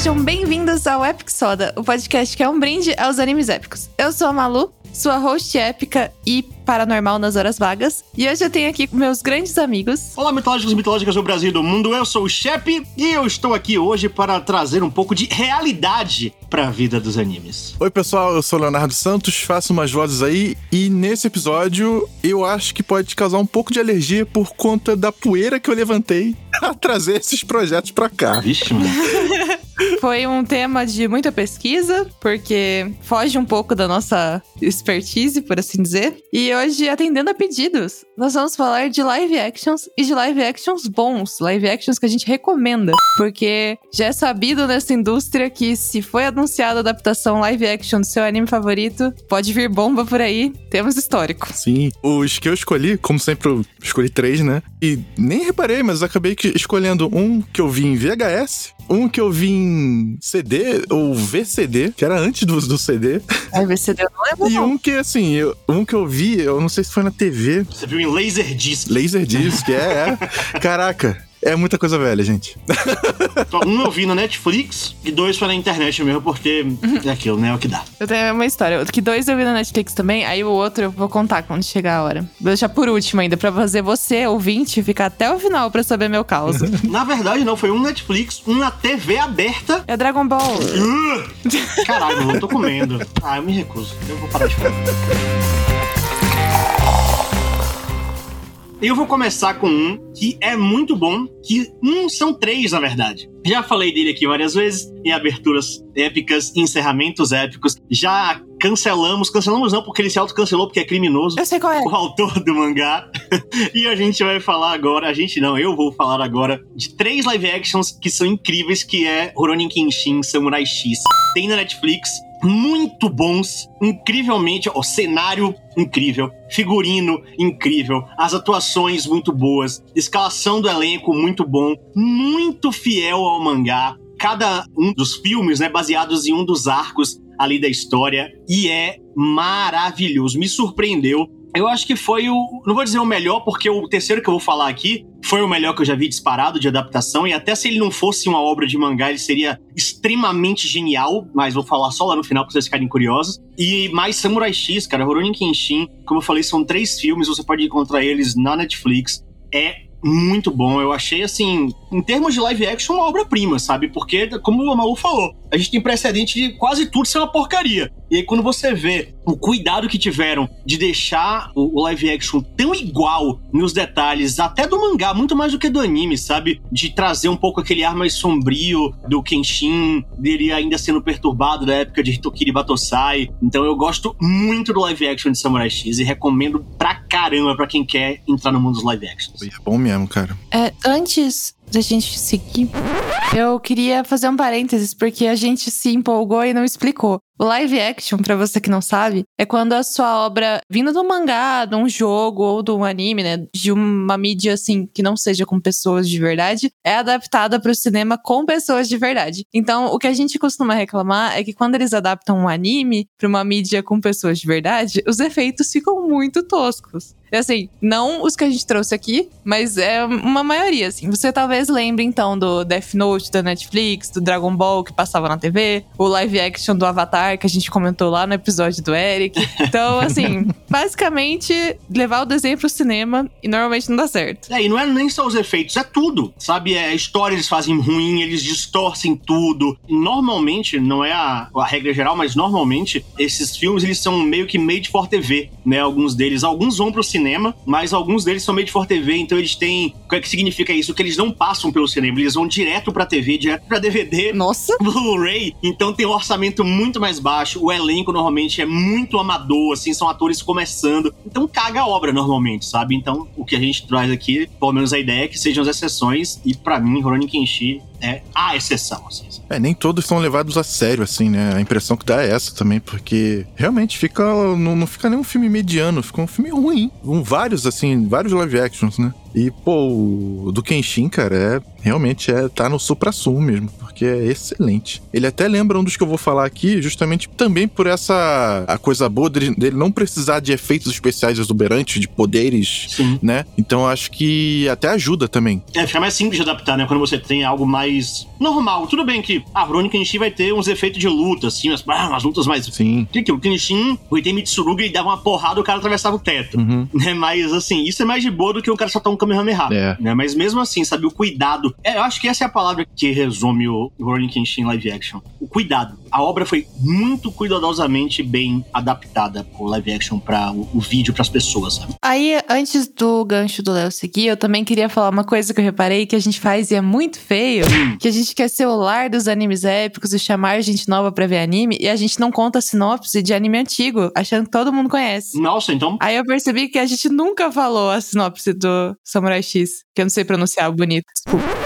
sejam bem-vindos ao Epic Soda, o podcast que é um brinde aos animes épicos. Eu sou a Malu, sua host épica e paranormal nas horas vagas. E hoje eu tenho aqui meus grandes amigos. Olá, mitológicos e mitológicas do Brasil e do mundo. Eu sou o Shep e eu estou aqui hoje para trazer um pouco de realidade para a vida dos animes. Oi, pessoal, eu sou Leonardo Santos, faço umas vozes aí e nesse episódio eu acho que pode causar um pouco de alergia por conta da poeira que eu levantei a trazer esses projetos para cá. Vixe, mano. Foi um tema de muita pesquisa, porque foge um pouco da nossa expertise, por assim dizer. E hoje, atendendo a pedidos, nós vamos falar de live actions e de live actions bons, live actions que a gente recomenda. Porque já é sabido nessa indústria que se foi anunciada a adaptação live action do seu anime favorito, pode vir bomba por aí, temos histórico. Sim, os que eu escolhi, como sempre, eu escolhi três, né? E nem reparei, mas acabei escolhendo um que eu vi em VHS, um que eu vi em CD ou VCD, que era antes do, do CD. Aí VCD eu não lembro. E um que, assim, eu, um que eu vi, eu não sei se foi na TV. Você viu em Laserdisc. Laserdisc, é, é. Caraca. É muita coisa velha, gente. um eu vi na Netflix e dois foi na internet mesmo, porque é aquilo, né? É o que dá. Eu tenho uma história. Que dois eu vi na Netflix também, aí o outro eu vou contar quando chegar a hora. Vou deixar por último ainda, pra fazer você, ouvinte, ficar até o final pra saber meu caos. na verdade, não. Foi um Netflix, um na TV aberta. É Dragon Ball. Uh! Caralho, eu tô comendo. Ah, eu me recuso. Eu vou parar de falar. Eu vou começar com um que é muito bom, que um são três, na verdade. Já falei dele aqui várias vezes, em aberturas épicas, encerramentos épicos. Já cancelamos, cancelamos não porque ele se autocancelou porque é criminoso. Eu sei qual é. O autor do mangá. e a gente vai falar agora, a gente não, eu vou falar agora de três live actions que são incríveis, que é Rurouni Kenshin Samurai X. Tem na Netflix, muito bons, incrivelmente, o cenário incrível, figurino incrível, as atuações muito boas, escalação do elenco muito bom, muito fiel ao mangá. Cada um dos filmes, né, baseados em um dos arcos ali da história e é maravilhoso. Me surpreendeu eu acho que foi o. Não vou dizer o melhor, porque o terceiro que eu vou falar aqui foi o melhor que eu já vi disparado de adaptação. E até se ele não fosse uma obra de mangá, ele seria extremamente genial. Mas vou falar só lá no final pra vocês ficarem curiosos. E mais Samurai X, cara, Rurouni Kenshin. Como eu falei, são três filmes, você pode encontrar eles na Netflix. É muito bom. Eu achei, assim, em termos de live action, uma obra-prima, sabe? Porque, como o Malu falou, a gente tem precedente de quase tudo ser uma porcaria. E aí, quando você vê o cuidado que tiveram de deixar o live action tão igual nos detalhes, até do mangá, muito mais do que do anime, sabe? De trazer um pouco aquele ar mais sombrio do Kenshin, dele ainda sendo perturbado da época de Hitokiri Batosai. Então eu gosto muito do live action de Samurai X e recomendo pra caramba pra quem quer entrar no mundo dos live actions. É bom mesmo, cara. É, antes da gente seguir, eu queria fazer um parênteses, porque a gente se empolgou e não explicou. O live action, para você que não sabe, é quando a sua obra, vindo do mangá, de um jogo ou de um anime, né, de uma mídia assim que não seja com pessoas de verdade, é adaptada para o cinema com pessoas de verdade. Então, o que a gente costuma reclamar é que quando eles adaptam um anime para uma mídia com pessoas de verdade, os efeitos ficam muito toscos. É assim, não os que a gente trouxe aqui, mas é uma maioria, assim. Você talvez lembre, então, do Death Note da Netflix, do Dragon Ball que passava na TV, o live action do Avatar que a gente comentou lá no episódio do Eric. Então, assim, basicamente, levar o desenho pro cinema e normalmente não dá certo. É, e não é nem só os efeitos, é tudo, sabe? É, a história eles fazem ruim, eles distorcem tudo. Normalmente, não é a, a regra geral, mas normalmente, esses filmes, eles são meio que made for TV, né? Alguns deles. Alguns vão pro cinema cinema, mas alguns deles são made for TV, então eles têm. O que, é que significa isso? Que eles não passam pelo cinema, eles vão direto pra TV, direto pra DVD. Nossa! Blu-ray. Então tem um orçamento muito mais baixo, o elenco normalmente é muito amador, assim, são atores começando. Então caga a obra normalmente, sabe? Então o que a gente traz aqui, pelo menos a ideia é que sejam as exceções, e para mim, Rurouni Kenshi é a exceção, assim. É, nem todos são levados a sério, assim, né? A impressão que dá é essa também, porque realmente fica. Não, não fica nem um filme mediano, fica um filme ruim. Um, vários, assim, vários live actions, né? E, pô, o do Kenshin, cara, é realmente é tá no supra-sumo mesmo, porque é excelente. Ele até lembra um dos que eu vou falar aqui, justamente também por essa a coisa boa dele, dele não precisar de efeitos especiais exuberantes, de poderes, Sim. né? Então acho que até ajuda também. É, fica mais simples de adaptar, né? Quando você tem algo mais normal. Tudo bem que a Rurouni Kenshin vai ter uns efeitos de luta, assim, umas, ah, lutas mais... Sim. Que o Kenshin, o Itei Mitsurugi, ele dava uma porrada, o cara atravessava o teto. Uhum. Né? Mas, assim, isso é mais de boa do que o cara soltar um Kamehameha. É. Né? Mas mesmo assim, sabe, o cuidado. É, eu acho que essa é a palavra que resume o Rurouni Kenshin live action. O cuidado. A obra foi muito cuidadosamente bem adaptada o live action para o, o vídeo para as pessoas, sabe? Aí, antes do gancho do Léo seguir, eu também queria falar uma coisa que eu reparei que a gente faz e é muito feio. Hum. Que a gente quer ser o lar dos animes épicos e chamar gente nova pra ver anime. E a gente não conta a sinopse de anime antigo, achando que todo mundo conhece. Nossa, então. Aí eu percebi que a gente nunca falou a sinopse do Samurai X. Que eu não sei pronunciar bonito. Desculpa.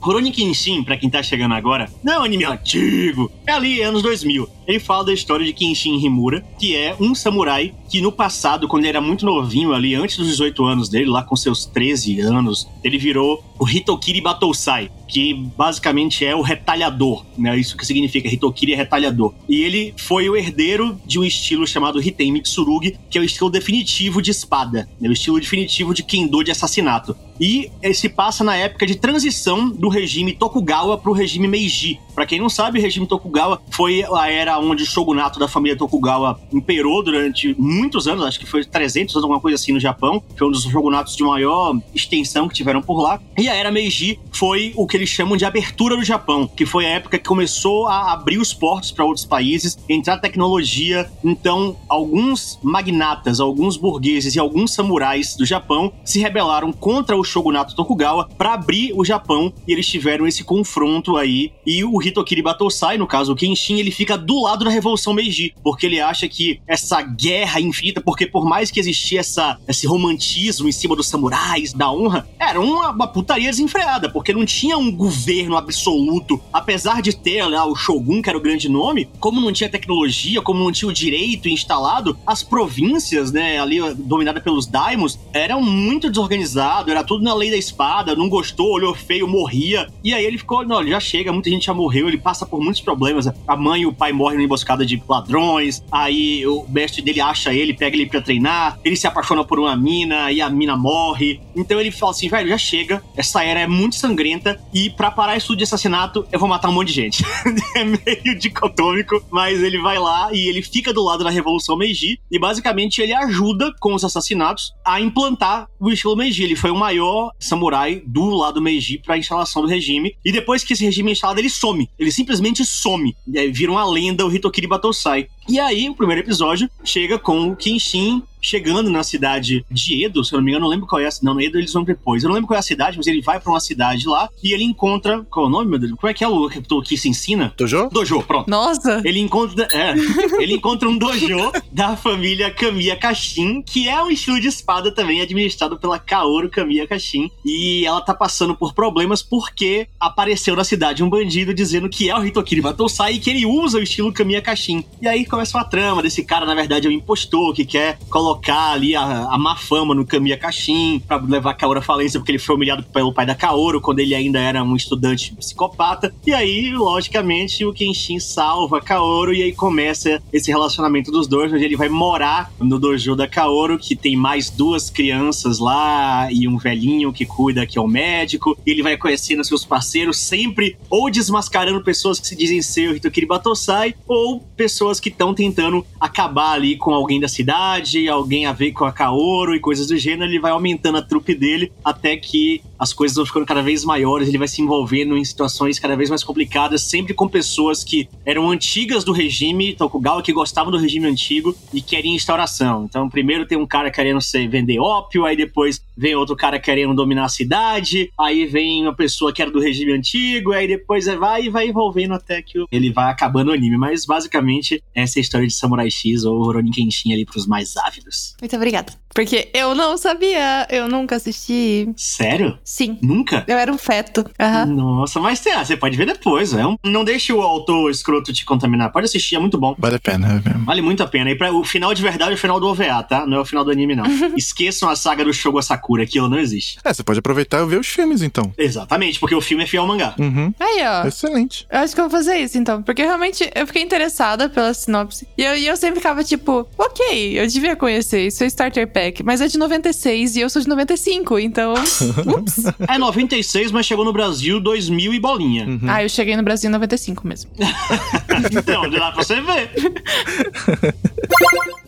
Rurouni Kenshin, pra quem tá chegando agora, não é um anime antigo, é ali anos 2000. Ele fala da história de Kenshin Himura, que é um samurai que no passado, quando ele era muito novinho ali, antes dos 18 anos dele, lá com seus 13 anos, ele virou o Hitokiri Batousai, que basicamente é o retalhador, né? Isso que significa Hitokiri é retalhador. E ele foi o herdeiro de um estilo chamado Hitei Mitsurugi, que é o estilo definitivo de espada, né? o estilo definitivo de Kendo de assassinato. E se passa na época de transição do regime Tokugawa para o regime Meiji. Para quem não sabe, o regime Tokugawa foi a era onde o shogunato da família Tokugawa imperou durante muitos anos, acho que foi 300 anos, alguma coisa assim no Japão. Foi um dos shogunatos de maior extensão que tiveram por lá. E a era Meiji foi o que eles chamam de abertura do Japão, que foi a época que começou a abrir os portos para outros países, entrar tecnologia. Então, alguns magnatas, alguns burgueses e alguns samurais do Japão se rebelaram contra o shogunato Tokugawa para abrir o Japão e eles tiveram esse confronto aí. E o Hitokiri Batosai, no caso o Kenshin, ele fica do lado da Revolução Meiji, porque ele acha que essa guerra infinita, porque por mais que existia essa, esse romantismo em cima dos samurais, da honra, era uma, uma putaria desenfreada, porque não tinha um governo absoluto, apesar de ter lá o Shogun, que era o grande nome, como não tinha tecnologia, como não tinha o direito instalado, as províncias, né, ali dominadas pelos daimos, eram muito desorganizadas, era tudo na lei da espada, não gostou, olhou feio, morria. E aí ele ficou, não, já chega, muita gente já morreu, ele passa por muitos problemas. A mãe e o pai morrem numa emboscada de ladrões, aí o mestre dele acha ele, pega ele pra treinar, ele se apaixona por uma mina e a mina morre. Então ele fala assim, velho, já chega, essa era é muito sangrenta e para parar isso de assassinato, eu vou matar um monte de gente. é meio dicotômico, mas ele vai lá e ele fica do lado da Revolução Meiji e basicamente ele ajuda com os assassinatos a implantar o estilo Meiji. Ele foi o maior samurai do lado Meiji para a instalação do regime e depois que esse regime é instalado, ele some. Ele simplesmente some. Aí vira uma lenda o Hitokiri Batosai. E aí, o primeiro episódio chega com o Kenshin chegando na cidade de Edo, se eu não me engano, não lembro qual é a Não, Edo eles vão depois. Eu não lembro qual é a cidade, mas ele vai pra uma cidade lá e ele encontra. Qual é o nome, meu Deus? Como é que é o que se ensina? Dojo? Dojo, pronto. Nossa! Ele encontra. É, ele encontra um dojo da família Kamiya Kashin, que é um estilo de espada também administrado pela Kaoru Kamiya Kashin. E ela tá passando por problemas porque apareceu na cidade um bandido dizendo que é o Hitokiri Batosai e que ele usa o estilo Kamiya Kashin. E aí começa uma trama desse cara, na verdade, é um impostor que quer colocar ali a, a má fama no Kamiya Kashin pra levar a à falência porque ele foi humilhado pelo pai da Kaoru quando ele ainda era um estudante psicopata. E aí, logicamente, o Kenshin salva a Kaoru e aí começa esse relacionamento dos dois, onde ele vai morar no dojo da Kaoru, que tem mais duas crianças lá e um velhinho que cuida, que é o médico. E ele vai conhecendo seus parceiros, sempre ou desmascarando pessoas que se dizem ser o Hitokiri Batosai, ou pessoas que estão tentando acabar ali com alguém da cidade, alguém a ver com a Kaoru e coisas do gênero. Ele vai aumentando a trupe dele até que as coisas vão ficando cada vez maiores, ele vai se envolvendo em situações cada vez mais complicadas, sempre com pessoas que eram antigas do regime Tokugawa, que gostavam do regime antigo e querem instauração. Então, primeiro tem um cara querendo vender ópio, aí depois vem outro cara querendo dominar a cidade, aí vem uma pessoa que era do regime antigo, aí depois vai e vai envolvendo até que ele vai acabando o anime. Mas, basicamente, essa é a história de Samurai X ou Rurouni Kenshin ali pros mais ávidos. Muito obrigada. Porque eu não sabia, eu nunca assisti. Sério? Sim. Nunca? Eu era um feto. Aham. Nossa, mas tem, ah, você pode ver depois. É um, não deixe o autor escroto te contaminar. Pode assistir, é muito bom. Vale a pena, é. Vale muito a pena. E pra, o final de verdade é o final do OVA, tá? Não é o final do anime, não. Esqueçam a saga do Shogo Sakura, aquilo não existe. É, você pode aproveitar e ver os filmes, então. Exatamente, porque o filme é fiel ao mangá. Uhum. Aí, ó. Excelente. Eu acho que eu vou fazer isso, então. Porque realmente eu fiquei interessada pela sinopse. E eu, e eu sempre ficava tipo, ok, eu devia conhecer. Isso é Starter Pack. Mas é de 96 e eu sou de 95, então. Ups. É 96, mas chegou no Brasil 2000 e bolinha. Uhum. Ah, eu cheguei no Brasil em 95 mesmo. então, de lá pra você ver.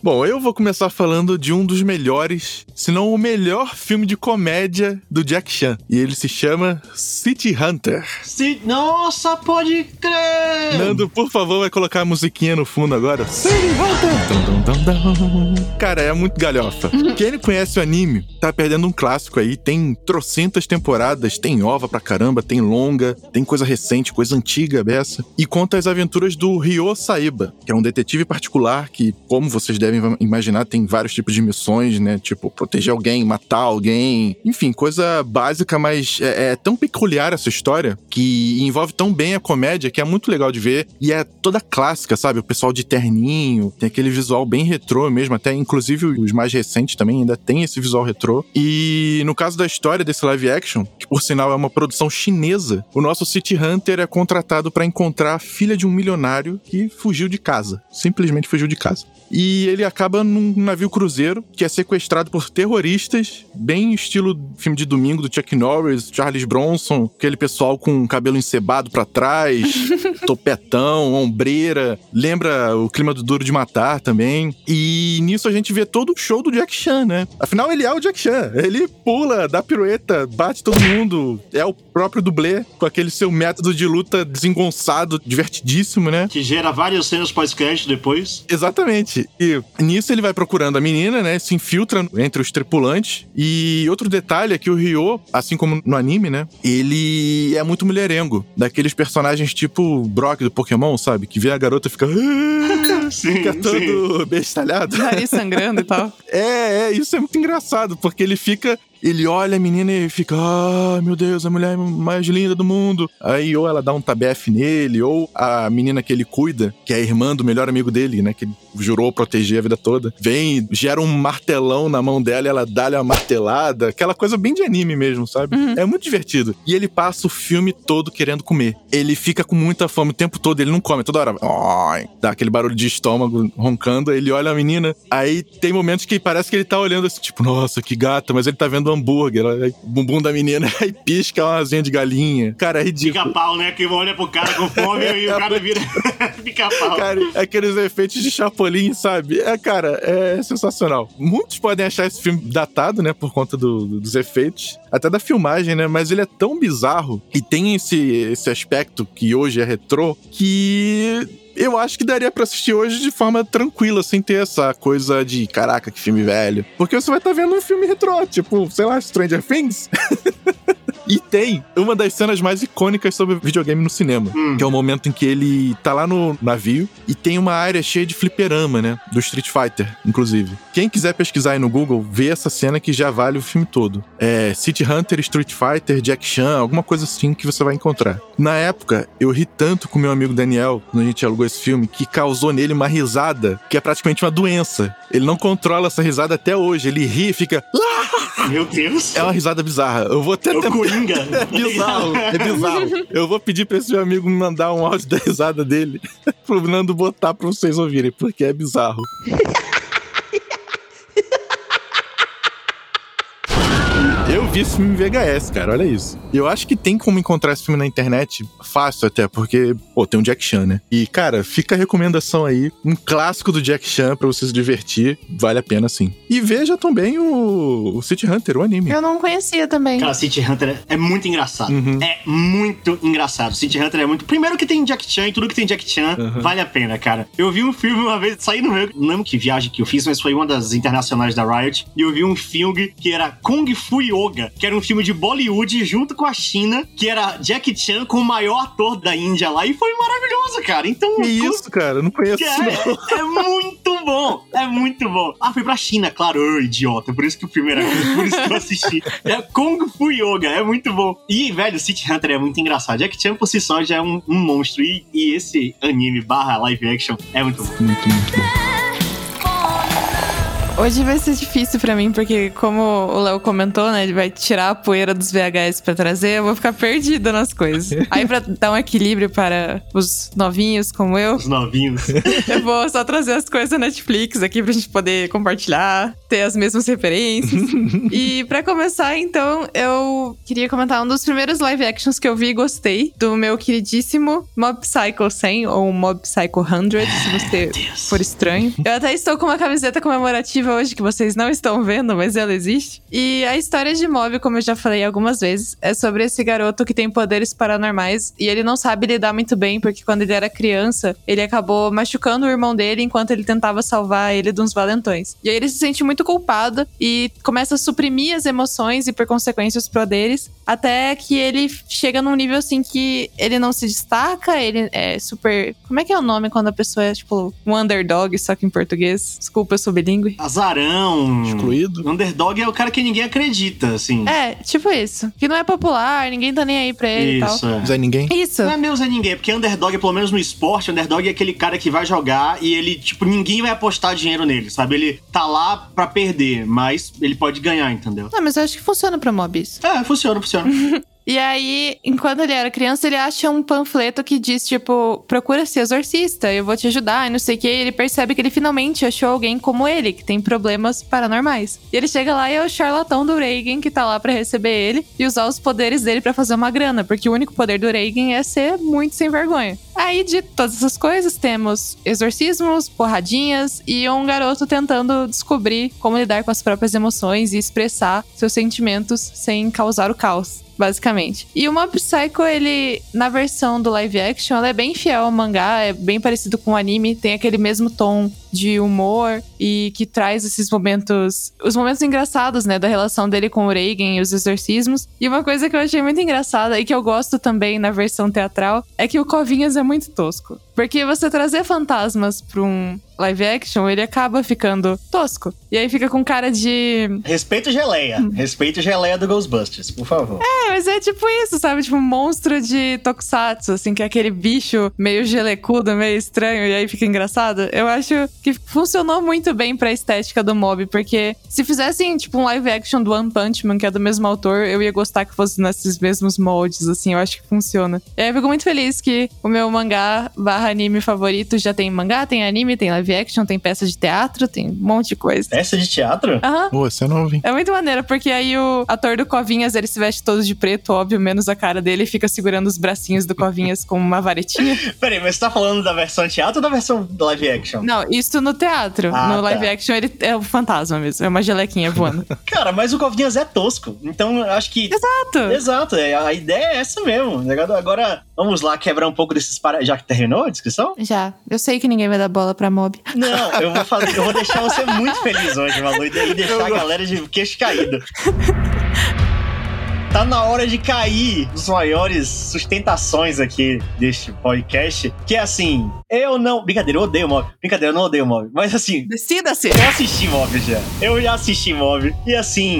Bom, eu vou começar falando de um dos melhores, se não o melhor filme de comédia do Jack Chan. E ele se chama City Hunter. Se... Nossa, pode crer! Nando, por favor, vai colocar a musiquinha no fundo agora. City Hunter! Dum, dum, dum, dum. Cara, é muito galhofa. Quem não conhece o anime, tá perdendo um clássico aí. Tem trocentas temporadas, tem ova pra caramba, tem longa, tem coisa recente, coisa antiga dessa. E conta as aventuras do Ryo Saiba, que é um detetive particular que, como vocês devem imaginar, tem vários tipos de missões, né? Tipo, proteger alguém, matar alguém. Enfim, coisa básica, mas é, é tão peculiar essa história que envolve tão bem a comédia que é muito legal de ver. E é toda clássica, sabe? O pessoal de terninho, tem aquele visual bem retrô mesmo, até inclusive os mais recentes também ainda tem esse visual retrô. E no caso da história desse live action, que por sinal é uma produção chinesa, o nosso City Hunter é contratado para encontrar a filha de um milionário que fugiu de casa. Simplesmente fugiu de casa. E ele acaba num navio cruzeiro que é sequestrado por terroristas, bem estilo filme de domingo do Chuck Norris, Charles Bronson, aquele pessoal com cabelo encebado para trás, topetão, ombreira. Lembra o clima do Duro de Matar também. E nisso a gente vê todo o show do Jack Chan, né? Afinal, ele é o Jack Chan. Ele pula, dá pirueta, bate todo mundo. É o próprio dublê, com aquele seu método de luta desengonçado, divertidíssimo, né? Que gera várias cenas pós-crédito depois. Exatamente. E nisso ele vai procurando a menina, né? Se infiltra entre os tripulantes. E outro detalhe é que o Ryo, assim como no anime, né? Ele é muito mulherengo. Daqueles personagens tipo Brock do Pokémon, sabe? Que vê a garota e fica. Sim, Fica sim. todo bestalhado. Nariz sangrando e tal. É, é, isso é muito engraçado, porque ele fica. Ele olha a menina e fica, ah, meu Deus, a mulher mais linda do mundo. Aí ou ela dá um tabefe nele, ou a menina que ele cuida, que é a irmã do melhor amigo dele, né, que ele jurou proteger a vida toda, vem, gera um martelão na mão dela e ela dá-lhe uma martelada, aquela coisa bem de anime mesmo, sabe? É muito divertido. E ele passa o filme todo querendo comer. Ele fica com muita fome o tempo todo, ele não come, toda hora, dá aquele barulho de estômago roncando, ele olha a menina, aí tem momentos que parece que ele tá olhando assim, tipo, nossa, que gata, mas ele tá vendo hambúrguer, aí, o bumbum da menina, aí pisca uma asinha de galinha. Cara, é ridículo. Pica-pau, né? Que olha pro cara com fome e o cara vira pica-pau. Cara, aqueles efeitos de Chapolin, sabe? É, cara, é sensacional. Muitos podem achar esse filme datado, né? Por conta do- do- dos efeitos, até da filmagem, né? Mas ele é tão bizarro e tem esse, esse aspecto que hoje é retrô que. Eu acho que daria pra assistir hoje de forma tranquila, sem ter essa coisa de caraca, que filme velho. Porque você vai estar vendo um filme retrô, tipo, sei lá, Stranger Things. E tem uma das cenas mais icônicas sobre videogame no cinema, Hum. que é o momento em que ele tá lá no navio e tem uma área cheia de fliperama, né? Do Street Fighter, inclusive. Quem quiser pesquisar aí no Google, vê essa cena que já vale o filme todo. É City Hunter, Street Fighter, Jack Chan, alguma coisa assim que você vai encontrar. Na época, eu ri tanto com meu amigo Daniel, quando a gente alugou esse filme, que causou nele uma risada que é praticamente uma doença. Ele não controla essa risada até hoje. Ele ri e fica. Meu Deus. É uma risada bizarra. Eu vou até É o Coringa. é bizarro, é bizarro. Eu vou pedir pra esse meu amigo me mandar um áudio da risada dele pro Nando botar pra vocês ouvirem, porque é bizarro. Eu vi esse filme em VHS, cara, olha isso. E eu acho que tem como encontrar esse filme na internet, fácil até, porque, pô, tem um Jack Chan, né? E, cara, fica a recomendação aí, um clássico do Jack Chan pra você se divertir, vale a pena sim. E veja também o, o City Hunter, o anime. Eu não conhecia também. Cara, City Hunter é muito engraçado. Uhum. É muito engraçado. City Hunter é muito. Primeiro que tem Jack Chan e tudo que tem Jack Chan Uhum. vale a pena, cara. Eu vi um filme uma vez, saí no meu. Não lembro que viagem que eu fiz, mas foi uma das internacionais da Riot. E eu vi um filme que era Kung Fu Yoga, que era um filme de Bollywood junto com a China, que era Jack Chan com o maior ator da Índia lá. E foi maravilhoso, cara. Então. Que isso, cara? Não conheço isso, não. É, é muito bom, é muito bom. Ah, foi pra China, claro, Ô, idiota. Por isso que o filme era por isso que eu assisti. É Kung Fu Yoga, é muito bom. E, velho, City Hunter é muito engraçado. Jack Chan por si só já é um, um monstro. E, e esse anime barra live action é muito bom. Muito, muito bom. Hoje vai ser difícil pra mim, porque como o Léo comentou, né, ele vai tirar a poeira dos VHS pra trazer, eu vou ficar perdida nas coisas. Aí pra dar um equilíbrio para os novinhos como eu, Os novinhos. eu vou só trazer as coisas da Netflix aqui pra gente poder compartilhar, ter as mesmas referências. e pra começar, então, eu queria comentar um dos primeiros live actions que eu vi e gostei, do meu queridíssimo Mob Psycho 100 ou Mob Psycho 100, se você for estranho. Eu até estou com uma camiseta comemorativa hoje que vocês não estão vendo, mas ela existe. E a história de Mob, como eu já falei algumas vezes, é sobre esse garoto que tem poderes paranormais e ele não sabe lidar muito bem porque quando ele era criança, ele acabou machucando o irmão dele enquanto ele tentava salvar ele de uns valentões. E aí ele se sente muito culpado e começa a suprimir as emoções e por consequência os poderes, até que ele chega num nível assim que ele não se destaca, ele é super, como é que é o nome quando a pessoa é tipo um underdog, só que em português? Desculpa, eu sou bilíngue. Azarão. Excluído. Underdog é o cara que ninguém acredita, assim. É, tipo isso. Que não é popular, ninguém tá nem aí pra ele e tal. Isso, é. Zé Ninguém. Isso. Não é meu Zé Ninguém, porque underdog, pelo menos no esporte, underdog é aquele cara que vai jogar e ele, tipo, ninguém vai apostar dinheiro nele, sabe? Ele tá lá pra perder, mas ele pode ganhar, entendeu? Não, mas eu acho que funciona pra mob isso. É, funciona, funciona. E aí, enquanto ele era criança, ele acha um panfleto que diz, tipo, procura ser exorcista, eu vou te ajudar, e não sei o que. E ele percebe que ele finalmente achou alguém como ele, que tem problemas paranormais. E ele chega lá e é o charlatão do Reagan, que tá lá pra receber ele e usar os poderes dele pra fazer uma grana, porque o único poder do Reagan é ser muito sem vergonha. Aí, de todas essas coisas, temos exorcismos, porradinhas e um garoto tentando descobrir como lidar com as próprias emoções e expressar seus sentimentos sem causar o caos basicamente. E o Mob Psycho, ele, na versão do live action, ela é bem fiel ao mangá, é bem parecido com o anime, tem aquele mesmo tom de humor e que traz esses momentos, os momentos engraçados, né, da relação dele com o Reagan e os exorcismos. E uma coisa que eu achei muito engraçada e que eu gosto também na versão teatral é que o Covinhas é muito tosco. Porque você trazer fantasmas pra um live action, ele acaba ficando tosco. E aí fica com cara de. Respeito geleia. Respeito geleia do Ghostbusters, por favor. É, mas é tipo isso, sabe? Tipo um monstro de tokusatsu, assim, que é aquele bicho meio gelecudo, meio estranho, e aí fica engraçado. Eu acho que funcionou muito bem pra estética do mob, porque se fizessem, tipo, um live action do One Punch Man, que é do mesmo autor, eu ia gostar que fosse nesses mesmos moldes, assim, eu acho que funciona. E aí eu fico muito feliz que o meu mangá barra anime favorito já tem mangá, tem anime, tem live action, tem peça de teatro, tem um monte de coisa. Peça de teatro? Aham. Pô, esse é novo, hein? É muito maneiro, porque aí o ator do Covinhas, ele se veste todo de preto, óbvio, menos a cara dele, e fica segurando os bracinhos do Covinhas com uma varetinha. Peraí, mas você tá falando da versão teatro ou da versão live action? Não, isso no teatro. Ah, no tá. live action, ele é o fantasma mesmo, é uma gelequinha voando. Cara, mas o Covinhas é tosco. Então eu acho que. Exato! Exato, é, a ideia é essa mesmo. Agora- Agora, vamos lá quebrar um pouco desses para... Já que terminou a descrição? Já. Eu sei que ninguém vai dar bola pra mob. Não, eu vou fazer, eu vou deixar você muito feliz hoje, Malu, e deixar a galera de queixo caído. Tá na hora de cair os maiores sustentações aqui deste podcast, que é assim, eu não... Brincadeira, eu odeio Mob. Brincadeira, eu não odeio Mob. Mas assim, Decida-se! eu assisti Mob já. Eu já assisti Mob. E assim,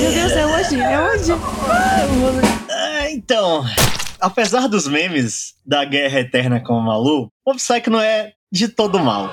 Meu Deus, é hoje, é hoje. Ah, então, apesar dos memes da Guerra Eterna com o Malu, Mob Psycho não é de todo mal.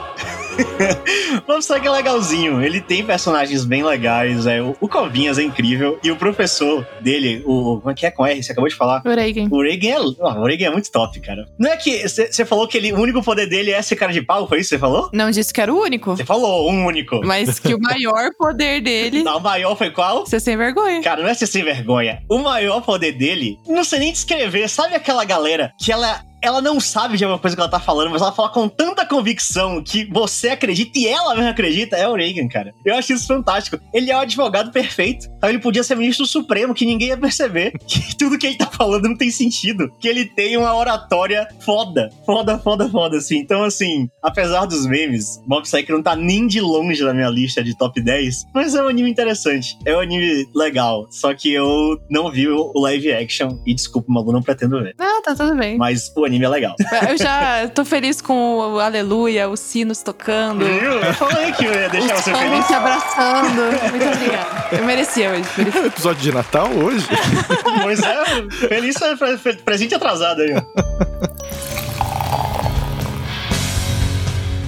Mob Psycho é legalzinho, ele tem personagens bem legais, é, o, o Covinhas é incrível, e o professor dele, o... como é que é com R, você acabou de falar? O Reagan. O Reagan é, ah, o Reagan é muito top, cara. Não é que você falou que ele, o único poder dele é ser cara de pau, foi isso que você falou? Não disse que era o único, Você falou, um único. mas que o maior poder dele Não, o maior foi qual? ser sem vergonha. Cara, não é ser sem vergonha. O maior poder dele, não sei nem descrever. Sabe aquela galera que ela. Ela não sabe de alguma coisa que ela tá falando, mas ela fala com tanta convicção que você acredita e ela mesmo acredita. É o Reagan, cara. Eu acho isso fantástico. Ele é o advogado perfeito. Então ele podia ser ministro supremo, que ninguém ia perceber. Que tudo que ele tá falando não tem sentido. Que ele tem uma oratória foda. Foda, foda, foda, assim. Então, assim, apesar dos memes, Mob Psycho não tá nem de longe na minha lista de top 10. Mas é um anime interessante. É um anime legal. Só que eu não vi o live action. E desculpa, Malu, não pretendo ver. Ah, tá tudo bem. Mas o anime é legal. Eu já tô feliz com o aleluia, os sinos tocando. Viu? Eu falei que eu ia deixar você Os feliz. homens se abraçando. Muito obrigada. Eu merecia hoje. merecia. É episódio de Natal hoje? Pois é, feliz é pre- presente atrasado aí,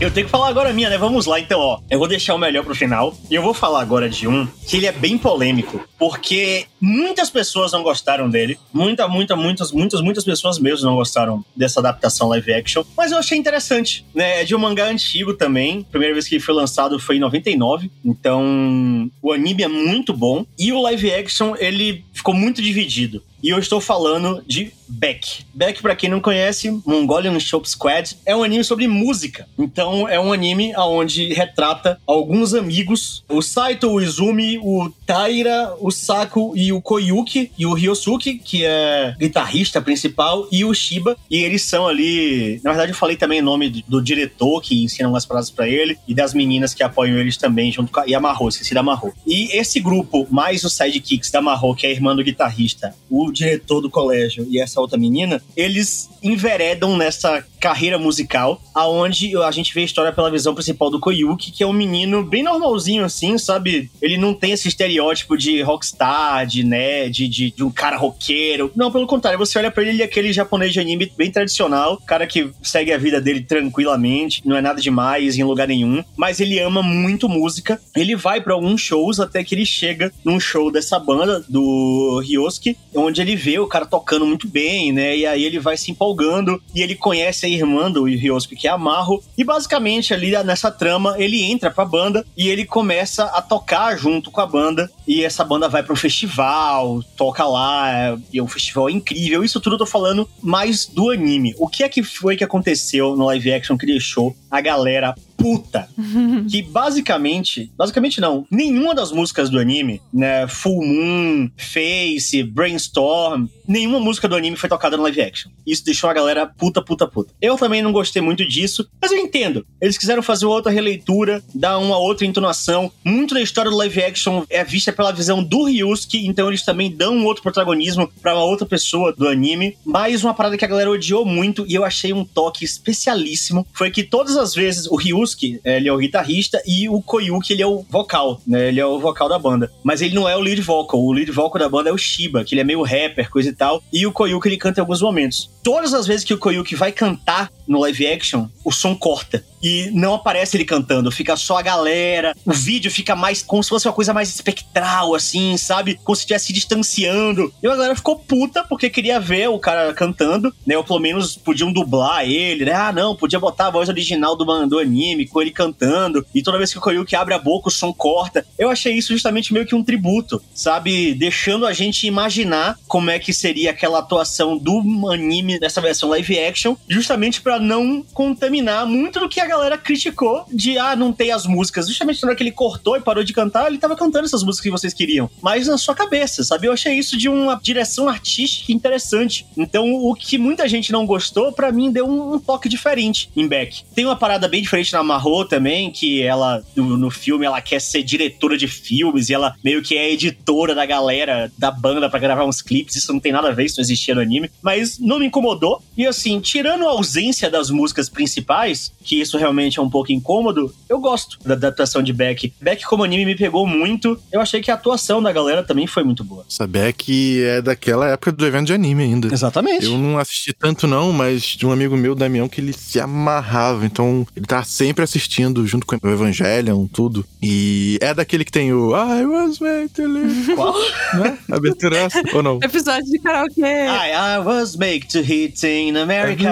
Eu tenho que falar agora a minha, né? Vamos lá, então, ó. Eu vou deixar o melhor pro final. E eu vou falar agora de um que ele é bem polêmico, porque muitas pessoas não gostaram dele. Muita, muita, muitas, muitas, muitas pessoas mesmo não gostaram dessa adaptação live action. Mas eu achei interessante, né? É de um mangá antigo também. A primeira vez que ele foi lançado foi em 99. Então, o anime é muito bom. E o live action, ele ficou muito dividido. E eu estou falando de Beck. Beck, para quem não conhece, Mongolian Shop Squad, é um anime sobre música. Então, é um anime onde retrata alguns amigos, o Saito, o Izumi, o Taira, o Saku e o Koyuki, e o Ryosuke, que é guitarrista principal, e o Shiba. E eles são ali... Na verdade, eu falei também o nome do, diretor, que ensina umas frases para ele, e das meninas que apoiam eles também, junto com a... A Marro, esqueci da Marro. E esse grupo, mais os sidekicks da Marro, que é a irmã do guitarrista, o diretor do colégio e essa outra menina, eles enveredam nessa carreira musical, aonde a gente vê a história pela visão principal do Koyuki, que é um menino bem normalzinho assim, sabe? Ele não tem esse estereótipo de rockstar, de né, de, de, de um cara roqueiro. Não, pelo contrário, você olha para ele, ele é aquele japonês de anime bem tradicional, cara que segue a vida dele tranquilamente, não é nada demais em lugar nenhum, mas ele ama muito música. Ele vai para alguns shows até que ele chega num show dessa banda do Ryosuke, onde ele vê o cara tocando muito bem, né? E aí ele vai se empolgando e ele conhece a irmã do Ryosuke, que é a Marro, e basicamente ali nessa trama ele entra pra banda e ele começa a tocar junto com a banda e essa banda vai para um festival, toca lá, e é um festival incrível. Isso tudo eu tô falando mais do anime. O que é que foi que aconteceu no live action que deixou a galera puta. que basicamente, basicamente não, nenhuma das músicas do anime, né, Full Moon, Face, Brainstorm, nenhuma música do anime foi tocada no live action. Isso deixou a galera puta, puta, puta. Eu também não gostei muito disso, mas eu entendo. Eles quiseram fazer outra releitura, dar uma outra entonação. Muito da história do live action é vista pela visão do Ryusuke, então eles também dão um outro protagonismo para uma outra pessoa do anime. Mais uma parada que a galera odiou muito e eu achei um toque especialíssimo foi que todas as vezes o Ryusuke, ele é o guitarrista e o Koyuki, ele é o vocal, né? Ele é o vocal da banda. Mas ele não é o lead vocal. O lead vocal da banda é o Shiba, que ele é meio rapper, coisa e tal. E o Koyuki, ele canta em alguns momentos. Todas as vezes que o Koyuki vai cantar no live action, o som corta. E não aparece ele cantando, fica só a galera. O vídeo fica mais como se fosse uma coisa mais espectral, assim, sabe? Como se estivesse se distanciando. E a galera ficou puta porque queria ver o cara cantando, né? Ou pelo menos podiam dublar ele, né? Ah, não, podia botar a voz original do, do anime com ele cantando. E toda vez que o Koyuki abre a boca, o som corta. Eu achei isso justamente meio que um tributo, sabe? Deixando a gente imaginar como é que seria aquela atuação do anime nessa versão live action, justamente para não contaminar muito do que a galera criticou de, ah, não tem as músicas. Justamente na hora que ele cortou e parou de cantar, ele tava cantando essas músicas que vocês queriam. Mas na sua cabeça, sabe? Eu achei isso de uma direção artística interessante. Então, o que muita gente não gostou, para mim, deu um, um, toque diferente em Beck. Tem uma parada bem diferente na Marro também, que ela, no, no filme, ela quer ser diretora de filmes e ela meio que é editora da galera da banda para gravar uns clipes. Isso não tem nada a ver, isso não existia no anime. Mas não me incomodou. E assim, tirando a ausência das músicas principais, que isso realmente é um pouco incômodo, eu gosto da adaptação de Beck. Beck como anime me pegou muito. Eu achei que a atuação da galera também foi muito boa. Essa Beck é daquela época do evento de anime ainda. Exatamente. Eu não assisti tanto não, mas de um amigo meu, Damião, que ele se amarrava. Então, ele tá sempre assistindo junto com o Evangelion, tudo. E é daquele que tem o I was made to live. Qual? Né? Abertura essa, ou não? Episódio de karaokê. I, I was made to hit in America.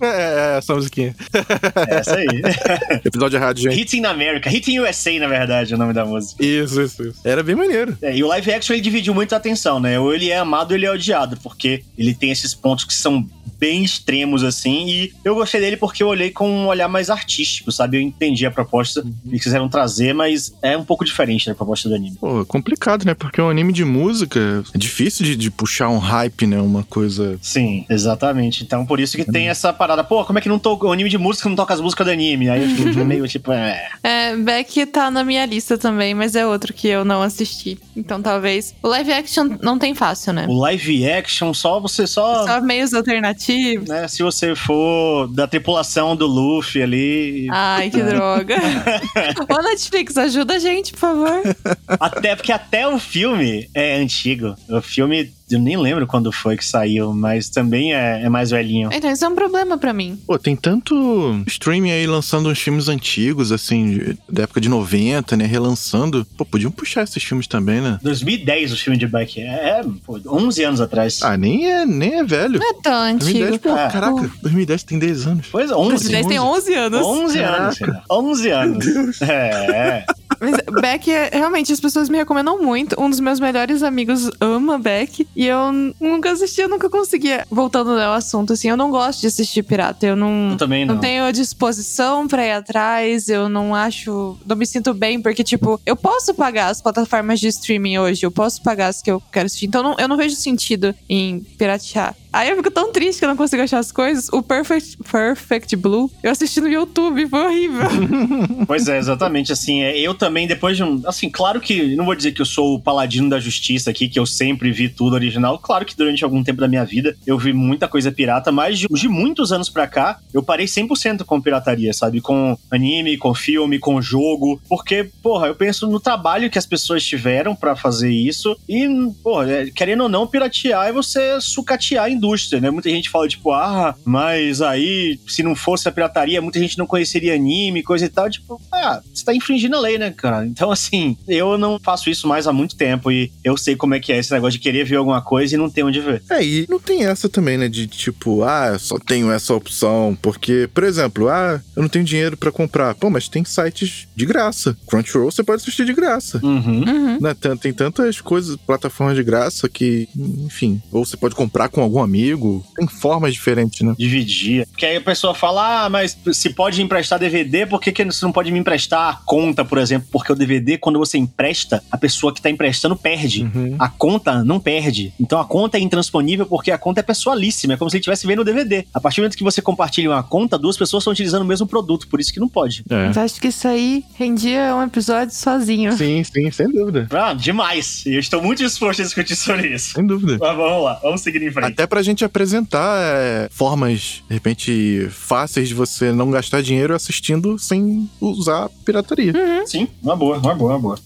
É, é essa musiquinha. É essa aí. Episódio de rádio, gente. Hits in America. Hit in USA, na verdade, é o nome da música. Isso, isso, isso. Era bem maneiro. É, e o live action ele dividiu muito a atenção, né? Ou ele é amado ou ele é odiado, porque ele tem esses pontos que são bem extremos, assim, e eu gostei dele porque eu olhei com um olhar mais artístico, sabe? Eu entendi a proposta Uhum. que quiseram trazer, mas é um pouco diferente da proposta do anime. Pô, é complicado, né? Porque um anime de música é difícil de, de puxar um hype, né? Uma coisa. Sim, exatamente. Então, por isso que Uhum. tem essa parada, pô, como é que não toca o anime de música não toca as músicas do anime? Aí eu Uhum. fiquei meio tipo, é. É, Beck tá na minha lista também, mas é outro que eu não assisti. Então talvez. O live action não tem fácil, né? O live action, só você só. Só meios alternativos. Né, se você for da tripulação do Luffy ali. Ai, que droga. Ô, Netflix, ajuda a gente, por favor. Até porque até o filme é antigo. O filme eu nem lembro quando foi que saiu, mas também é, é mais velhinho. Então, isso é um problema pra mim. Pô, tem tanto streaming aí lançando uns filmes antigos, assim, da época de 90, né? Relançando. Pô, podiam puxar esses filmes também, né? 2010 o filme de Beck. É, é, pô, 11 anos atrás. Ah, nem é, nem é velho. Não é tão 2010, antigo. pô, Ah. caraca, 2010 tem 10 anos. Pois é, 11. 2010 tem 11 anos. 11 anos. Caraca. 11 anos. É. Mas Beck, é, realmente, as pessoas me recomendam muito. Um dos meus melhores amigos ama Beck. E eu nunca assisti, eu nunca conseguia. Voltando ao assunto, assim, eu não gosto de assistir pirata. Eu não. Eu também não. Não tenho disposição pra ir atrás, eu não acho. Não me sinto bem, porque, tipo, eu posso pagar as plataformas de streaming hoje, eu posso pagar as que eu quero assistir. Então não- eu não vejo sentido em piratear. Aí eu fico tão triste que eu não consigo achar as coisas. O Perfect, Perfect Blue, eu assisti no YouTube, foi horrível. Pois é, exatamente. Assim, é, eu também, depois de um. Assim, claro que. Não vou dizer que eu sou o paladino da justiça aqui, que eu sempre vi tudo original. Claro que durante algum tempo da minha vida eu vi muita coisa pirata, mas de, de muitos anos pra cá, eu parei 100% com pirataria, sabe? Com anime, com filme, com jogo. Porque, porra, eu penso no trabalho que as pessoas tiveram pra fazer isso. E, porra, é, querendo ou não, piratear é você sucatear a indústria, né? Muita gente fala, tipo, ah, mas aí, se não fosse a pirataria, muita gente não conheceria anime, coisa e tal. Tipo, ah, você tá infringindo a lei, né, cara? Então, assim, eu não faço isso mais há muito tempo e eu sei como é que é esse negócio de querer ver alguma coisa e não ter onde ver. É, e não tem essa também, né? De tipo, ah, eu só tenho essa opção. Porque, por exemplo, ah, eu não tenho dinheiro pra comprar. Pô, mas tem sites de graça. Crunchyroll você pode assistir de graça. Uhum. Uhum. Né? Tem, tem tantas coisas, plataformas de graça que, enfim, ou você pode comprar com algum amigo. Tem formas diferentes, né? Dividir. Porque aí a pessoa fala, ah, mas se pode emprestar DVD, por que, que você não pode me emprestar a conta, por exemplo? Porque o DVD, quando você empresta, a pessoa que tá emprestando perde. Uhum. A conta não perde. Então a conta é intransponível porque a conta é pessoalíssima. É como se ele estivesse vendo o DVD. A partir do momento que você compartilha uma conta, duas pessoas estão utilizando o mesmo produto. Por isso que não pode. É. Mas acho que isso aí rendia um episódio sozinho. Sim, sim, sem dúvida. Ah, demais. E eu estou muito disposto a discutir sobre isso. Sem dúvida. Mas vamos lá, vamos seguir em frente. Até pra gente apresentar é, formas, de repente, fáceis de você não gastar dinheiro assistindo sem usar pirataria. Sim, uma boa, uma boa, uma boa.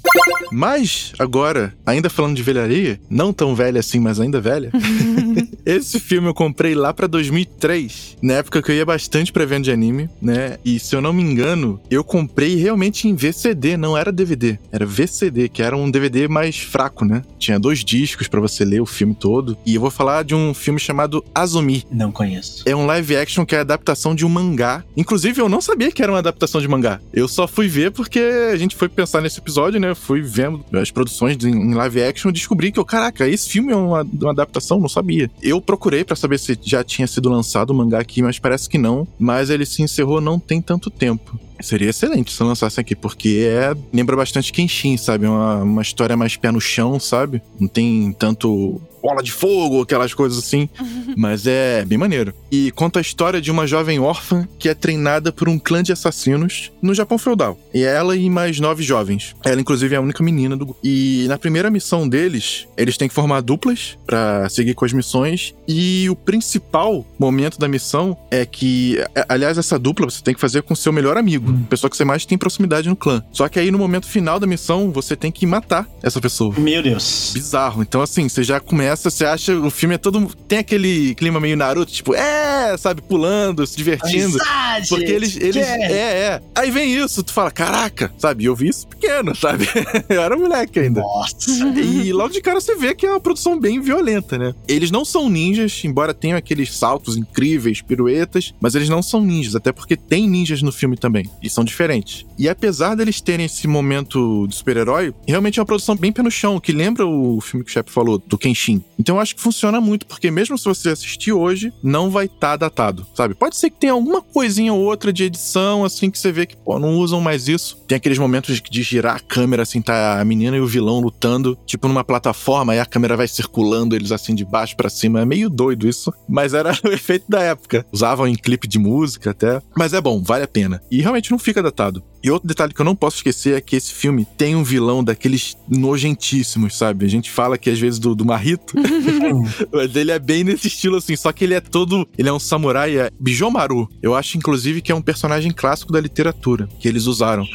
Mas, agora, ainda falando de velharia, não tão velha assim, mas ainda velha, esse filme eu comprei lá pra 2003, na época que eu ia bastante pra evento de anime, né? E se eu não me engano, eu comprei realmente em VCD, não era DVD, era VCD, que era um DVD mais fraco, né? Tinha dois discos pra você ler o filme todo. E eu vou falar de um filme chamado Azumi. Não conheço. É um live action que é a adaptação de um mangá. Inclusive, eu não sabia que era uma adaptação de mangá. Eu só fui ver porque a gente foi pensar nesse episódio, né? Eu fui vendo as produções de- em live action e descobri que, eu, caraca, esse filme é uma, uma adaptação, não sabia. Eu procurei pra saber se já tinha sido lançado o mangá aqui, mas parece que não. Mas ele se encerrou não tem tanto tempo. Seria excelente se lançasse aqui, porque é. Lembra bastante Kenshin, sabe? Uma, uma história mais pé no chão, sabe? Não tem tanto bola de fogo, aquelas coisas assim. Mas é bem maneiro. E conta a história de uma jovem órfã que é treinada por um clã de assassinos no Japão feudal. E é ela e mais nove jovens. Ela, inclusive, é a única menina do grupo. E na primeira missão deles, eles têm que formar duplas pra seguir com as missões. E o principal momento da missão é que, aliás, essa dupla você tem que fazer com seu melhor amigo, a pessoa que você mais tem proximidade no clã. Só que aí no momento final da missão, você tem que matar essa pessoa Meu Deus. bizarro. Então, assim, você já começa, você acha. O filme é todo. Tem aquele clima meio Naruto, tipo, é, sabe, pulando, se divertindo. Amizade, Porque eles. eles que é, é. Aí vem isso, tu fala, caraca, sabe? Eu vi isso pequeno, sabe? eu era moleque ainda. Nossa. E logo de cara você vê que é uma produção bem violenta, né? Eles não são ninjas, embora tenham aqueles saltos incríveis, piruetas, mas eles não são ninjas, até porque tem ninjas no filme também, e são diferentes. E apesar deles terem esse momento de super-herói, realmente é uma produção bem pé no chão, que lembra o filme que o Shep falou, do Kenshin. Então eu acho que funciona muito, porque mesmo se você assistir hoje, não vai estar datado, sabe? Pode ser que tenha alguma coisinha ou outra de edição, assim, que você vê que, pô, não usam mais isso. Tem aqueles momentos de girar a câmera, assim, tá a menina e o vilão lutando, tipo numa plataforma, e a câmera vai circulando eles assim de baixo pra cima. É meio doido isso, mas era o efeito da época. Usavam em clipe de música até. Mas é bom, vale a pena. E realmente não fica datado. E outro detalhe que eu não posso esquecer é que esse filme tem um vilão daqueles nojentíssimos, sabe? A gente fala que às vezes do, do Marrito, mas ele é bem nesse estilo assim, só que ele é todo. Ele é um samurai, é Bijomaru. Eu acho, inclusive, que é um personagem clássico da literatura que eles usaram.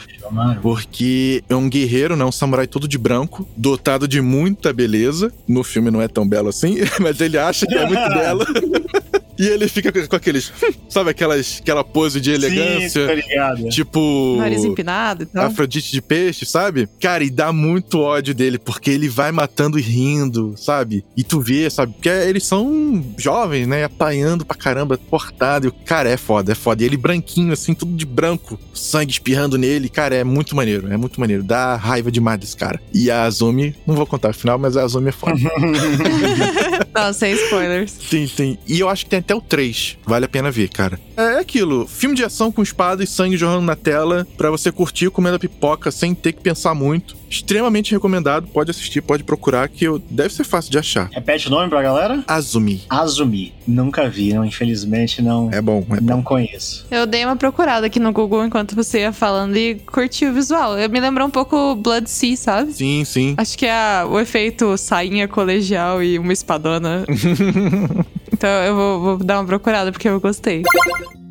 Porque é um guerreiro, né? Um samurai todo de branco, dotado de muita beleza. No filme não é tão belo assim, mas ele acha que é muito belo. E ele fica com aqueles. Sabe aquelas, aquela pose de elegância? Sim, tá ligado. Tipo. Nariz empinado e tal. Afrodite de peixe, sabe? Cara, e dá muito ódio dele, porque ele vai matando e rindo, sabe? E tu vê, sabe? Porque eles são jovens, né? Apanhando pra caramba, cortado. E o cara é foda, é foda. E ele branquinho, assim, tudo de branco, sangue espirrando nele. Cara, é muito maneiro, é muito maneiro. Dá raiva demais desse cara. E a Azumi, não vou contar o final, mas a Azumi é foda. não, sem spoilers. Sim, sim. E eu acho que tem até o 3. Vale a pena ver, cara. É aquilo, filme de ação com espada e sangue jorrando na tela, para você curtir comendo a pipoca sem ter que pensar muito. Extremamente recomendado, pode assistir, pode procurar, que eu, deve ser fácil de achar. Repete o nome pra galera? Azumi. Azumi. Nunca vi, não, infelizmente não. É bom, é Não bom. conheço. Eu dei uma procurada aqui no Google enquanto você ia falando e curti o visual. Eu me lembrou um pouco Blood Sea, sabe? Sim, sim. Acho que é o efeito sainha colegial e uma espadona. então eu vou, vou dar uma procurada porque eu gostei.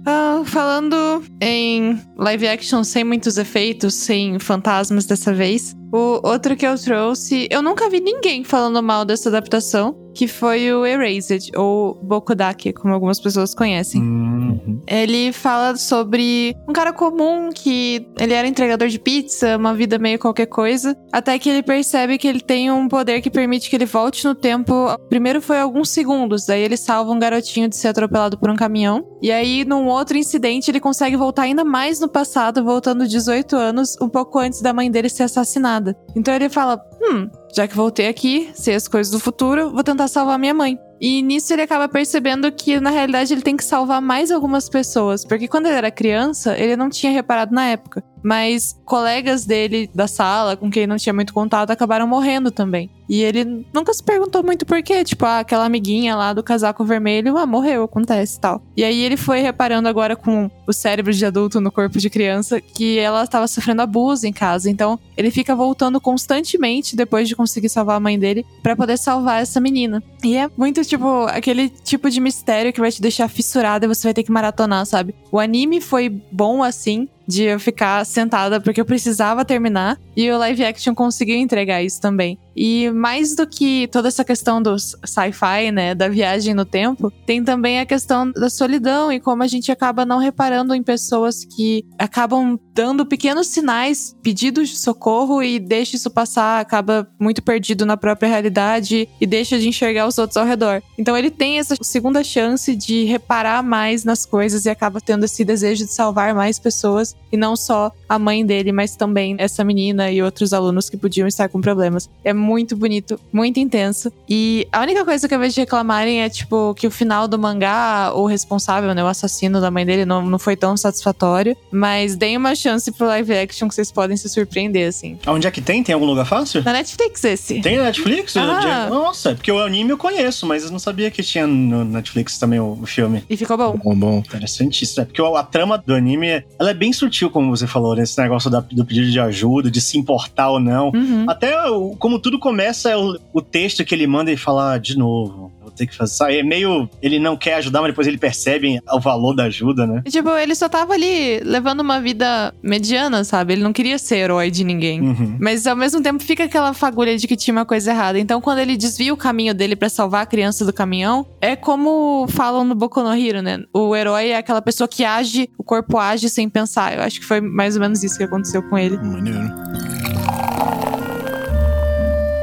Ah, falando em live action sem muitos efeitos, sem fantasmas dessa vez, o outro que eu trouxe, eu nunca vi ninguém falando mal dessa adaptação, que foi o Erased, ou Bokudake, como algumas pessoas conhecem. Uhum. Ele fala sobre um cara comum que ele era entregador de pizza, uma vida meio qualquer coisa, até que ele percebe que ele tem um poder que permite que ele volte no tempo. Primeiro foi alguns segundos, daí ele salva um garotinho de ser atropelado por um caminhão. E aí, num outro incidente, ele consegue voltar ainda mais no passado, voltando 18 anos, um pouco antes da mãe dele ser assassinada. Então ele fala: Hum, já que voltei aqui, sei as coisas do futuro, vou tentar salvar minha mãe. E nisso ele acaba percebendo que, na realidade, ele tem que salvar mais algumas pessoas. Porque quando ele era criança, ele não tinha reparado na época. Mas colegas dele da sala, com quem não tinha muito contato, acabaram morrendo também. E ele nunca se perguntou muito por quê. Tipo, ah, aquela amiguinha lá do casaco vermelho, ah, morreu, acontece e tal. E aí ele foi reparando agora com o cérebro de adulto no corpo de criança que ela estava sofrendo abuso em casa. Então ele fica voltando constantemente depois de conseguir salvar a mãe dele para poder salvar essa menina. E é muito tipo aquele tipo de mistério que vai te deixar fissurada e você vai ter que maratonar, sabe? O anime foi bom assim, de eu ficar sentada porque eu precisava terminar e o live action conseguiu entregar isso também. E mais do que toda essa questão do sci-fi, né, da viagem no tempo, tem também a questão da solidão e como a gente acaba não reparando em pessoas que acabam dando pequenos sinais, pedidos de socorro e deixa isso passar, acaba muito perdido na própria realidade e deixa de enxergar os outros ao redor. Então ele tem essa segunda chance de reparar mais nas coisas e acaba tendo esse desejo de salvar mais pessoas e não só a mãe dele, mas também essa menina e outros alunos que podiam estar com problemas. É muito bonito, muito intenso. E a única coisa que eu vejo reclamarem é, tipo, que o final do mangá, o responsável, né, o assassino da mãe dele, não, não foi tão satisfatório. Mas deem uma chance pro live action que vocês podem se surpreender, assim. Onde é que tem? Tem algum lugar fácil? Na Netflix esse. Tem na Netflix? Ah. Nossa, porque o anime eu conheço, mas eu não sabia que tinha no Netflix também o, filme. E ficou bom. Bom, bom. Interessantíssimo. É porque a, a trama do anime, ela é bem sutil, como você falou, nesse negócio da- do pedido de ajuda, de se importar ou não. Uhum. Até como tudo começa, é o, o texto que ele manda e fala "Ah, de novo. Vou ter que fazer. Sabe? É meio. Ele não quer ajudar, mas depois ele percebe o valor da ajuda, né? E, Tipo, ele só tava ali levando uma vida mediana, sabe? Ele não queria ser herói de ninguém. Uhum. Mas ao mesmo tempo fica aquela fagulha de que tinha uma coisa errada. Então, quando ele desvia o caminho dele pra salvar a criança do caminhão, é como falam no Boku no Hero, né? O herói é aquela pessoa que age, o corpo age sem pensar. Eu acho que foi mais ou menos isso que aconteceu com ele. Maneiro.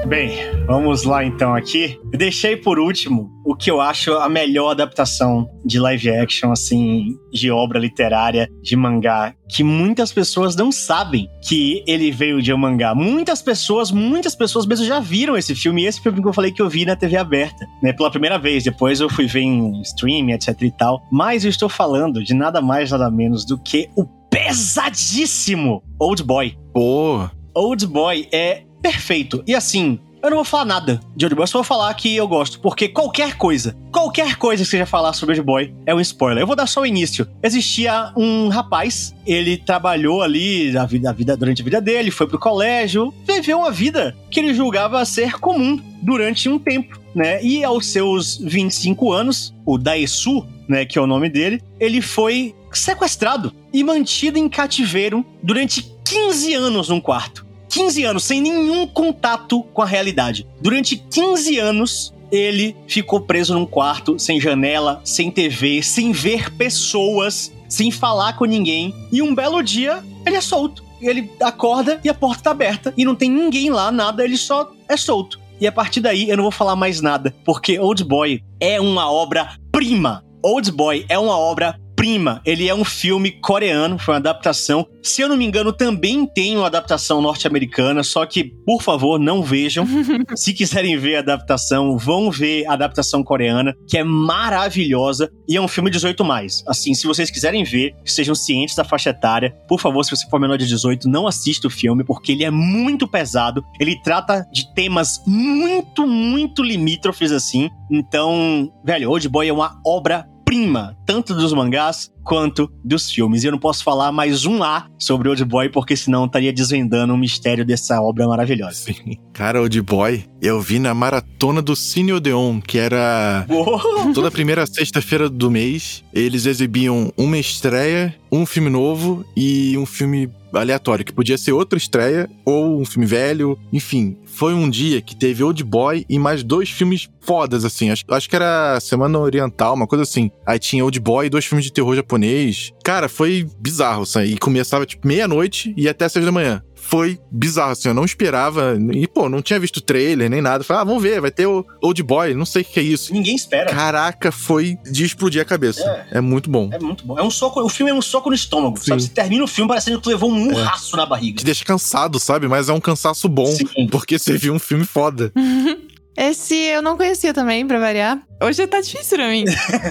Bem, vamos lá então aqui. Eu deixei por último o que eu acho a melhor adaptação de live action, assim, de obra literária, de mangá, que muitas pessoas não sabem que ele veio de um mangá. Muitas pessoas, muitas pessoas mesmo já viram esse filme, e esse filme que eu falei que eu vi na TV aberta, né, pela primeira vez. Depois eu fui ver em streaming, etc e tal. Mas eu estou falando de nada mais, nada menos do que o pesadíssimo Old Boy. Pô, Old Boy é perfeito. E assim, eu não vou falar nada de Old Boy, só vou falar que eu gosto, porque qualquer coisa, qualquer coisa que seja falar sobre Old Boy é um spoiler. Eu vou dar só o início. Existia um rapaz, ele trabalhou ali a vida, a vida durante a vida dele, foi pro colégio, viveu uma vida que ele julgava ser comum durante um tempo, né? E aos seus 25 anos, o Daesu, né, que é o nome dele, ele foi sequestrado e mantido em cativeiro durante 15 anos num quarto. 15 anos sem nenhum contato com a realidade. Durante 15 anos, ele ficou preso num quarto, sem janela, sem TV, sem ver pessoas, sem falar com ninguém. E um belo dia, ele é solto. Ele acorda e a porta tá aberta e não tem ninguém lá, nada, ele só é solto. E a partir daí eu não vou falar mais nada, porque Old Boy é uma obra-prima. Old Boy é uma obra Prima, ele é um filme coreano, foi uma adaptação. Se eu não me engano, também tem uma adaptação norte-americana, só que, por favor, não vejam. Se quiserem ver a adaptação, vão ver a adaptação coreana, que é maravilhosa e é um filme 18 mais. Assim, se vocês quiserem ver, sejam cientes da faixa etária. Por favor, se você for menor de 18, não assista o filme, porque ele é muito pesado. Ele trata de temas muito, muito limítrofes assim. Então, velho, Old Boy é uma obra prima, tanto dos mangás quanto dos filmes. E eu não posso falar mais um A sobre Old Boy, porque senão estaria desvendando o mistério dessa obra maravilhosa. Sim. Cara, Old Boy, eu vi na maratona do Cine Odeon, que era Oh! toda primeira sexta-feira do mês. Eles exibiam uma estreia, um filme novo e um filme aleatório, que podia ser outra estreia ou um filme velho, enfim. Foi um dia que teve Old Boy e mais dois filmes fodas, assim. Acho, acho que era Semana Oriental, uma coisa assim. Aí tinha Old Boy e dois filmes de terror japonês. Cara, foi bizarro, assim. E começava, tipo, meia-noite e até seis da manhã. Foi bizarro, assim, eu não esperava. E, pô, não tinha visto trailer nem nada. Falei, ah, vamos ver, vai ter o Old Boy, não sei o que é isso. Ninguém espera. Caraca, foi de explodir a cabeça. É, muito bom. É muito bom. É um soco, o filme é um soco no estômago. Sim. Sabe? Você termina o filme parecendo que tu levou um murraço na barriga. Te deixa cansado, sabe? Mas é um cansaço bom, Sim. porque você viu um filme foda. Esse eu não conhecia também, pra variar. Hoje tá difícil pra mim.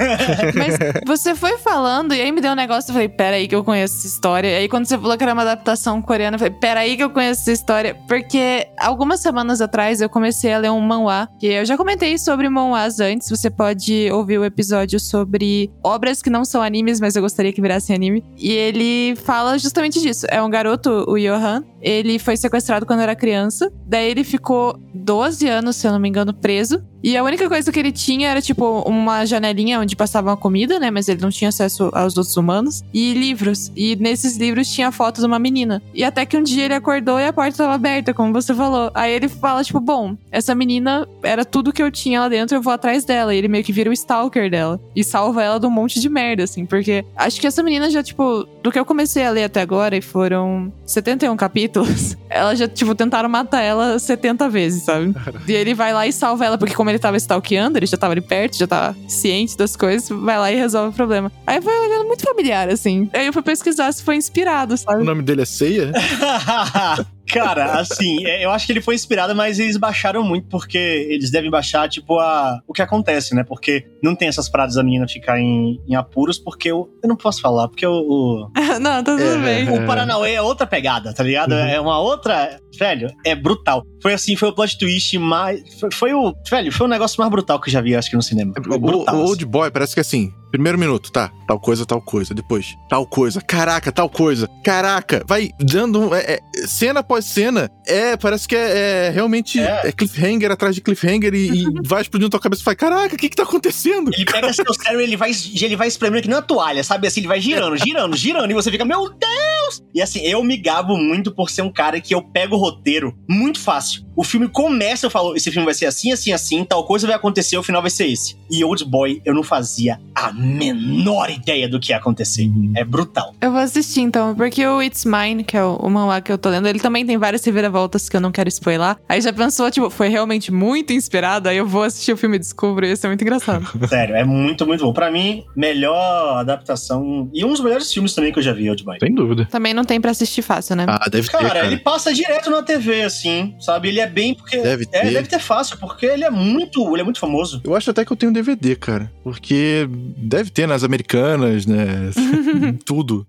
Mas você foi falando e aí me deu um negócio. Eu falei, pera aí que eu conheço essa história. E aí quando você falou que era uma adaptação coreana, eu falei, pera aí que eu conheço essa história. Porque algumas semanas atrás eu comecei a ler um manhwa. Que eu já comentei sobre manhwas antes. Você pode ouvir o episódio sobre obras que não são animes, mas eu gostaria que virassem anime. E ele fala justamente disso. É um garoto, o Johan. Ele foi sequestrado quando era criança. Daí ele ficou 12 anos, se eu não me engano, preso. E a única coisa que ele tinha era, tipo, uma janelinha onde passava uma comida, né? Mas ele não tinha acesso aos outros humanos. E livros. E nesses livros tinha fotos de uma menina. E até que um dia ele acordou e a porta estava aberta, como você falou. Aí ele fala, tipo, bom, essa menina era tudo que eu tinha lá dentro, eu vou atrás dela. E ele meio que vira o stalker dela. E salva ela de um monte de merda, assim. Porque acho que essa menina já, tipo, do que eu comecei a ler até agora, e foram 71 capítulos, ela já, tipo, tentaram matar ela 70 vezes, sabe? E ele vai lá e salva ela, porque como ele tava stalkeando, ele já tava ali perto, já tava ciente das coisas, vai lá e resolve o problema. Aí foi olhando muito familiar, assim. Aí eu fui pesquisar se foi inspirado, O sabe? nome dele é Ceia? Cara, assim, é, eu acho que ele foi inspirado, mas eles baixaram muito, porque eles devem baixar, tipo, a, o que acontece, né? Porque não tem essas paradas da menina ficar em, em apuros, porque eu, eu não posso falar, porque o, o, não, tá tudo É, bem. o Paranauê é outra pegada, tá ligado? Uhum. É uma outra. Velho, é brutal. Foi assim, foi o plot twist mais. Foi, foi o. Velho, foi o negócio mais brutal que eu já vi, acho que no cinema. O, brutal, o assim. Old Boy parece que é assim. Primeiro minuto, tá. Tal coisa, tal coisa. Depois, tal coisa. Caraca, tal coisa. Caraca. Vai dando. é, é, cena após cena. É, parece que é, é realmente É. é. cliffhanger atrás de cliffhanger e, e vai explodindo tua cabeça e fala: Caraca, o que que tá acontecendo? Ele pega seu cérebro e ele vai, ele vai espremendo que nem uma toalha, sabe? Assim, ele vai girando, girando, girando, e você fica, meu Deus! E assim, eu me gabo muito por ser um cara que eu pego o roteiro muito fácil. O filme começa, eu falo, esse filme vai ser assim, assim, assim, tal coisa vai acontecer, o final vai ser esse. E Old Boy, eu não fazia a menor ideia do que ia acontecer. É brutal. Eu vou assistir então, porque o It's Mine, que é o, o manhwa que eu tô lendo, ele também tem várias reviravoltas que eu não quero spoiler. Aí já pensou, tipo, foi realmente muito inspirado, aí eu vou assistir o filme e descubro, isso é muito engraçado. Sério, é muito, muito bom. Pra mim, melhor adaptação. E um dos melhores filmes também que eu já vi, Old Boy. Sem dúvida. também não tem pra assistir fácil, né? Ah, deve ter, Cara, cara. ele passa direto na TV, assim, sabe? Ele é bem porque. Deve É, ter. deve ter fácil, porque ele é muito. Ele é muito famoso. Eu acho até que eu tenho DVD, cara. Porque deve ter nas americanas, né? Tudo.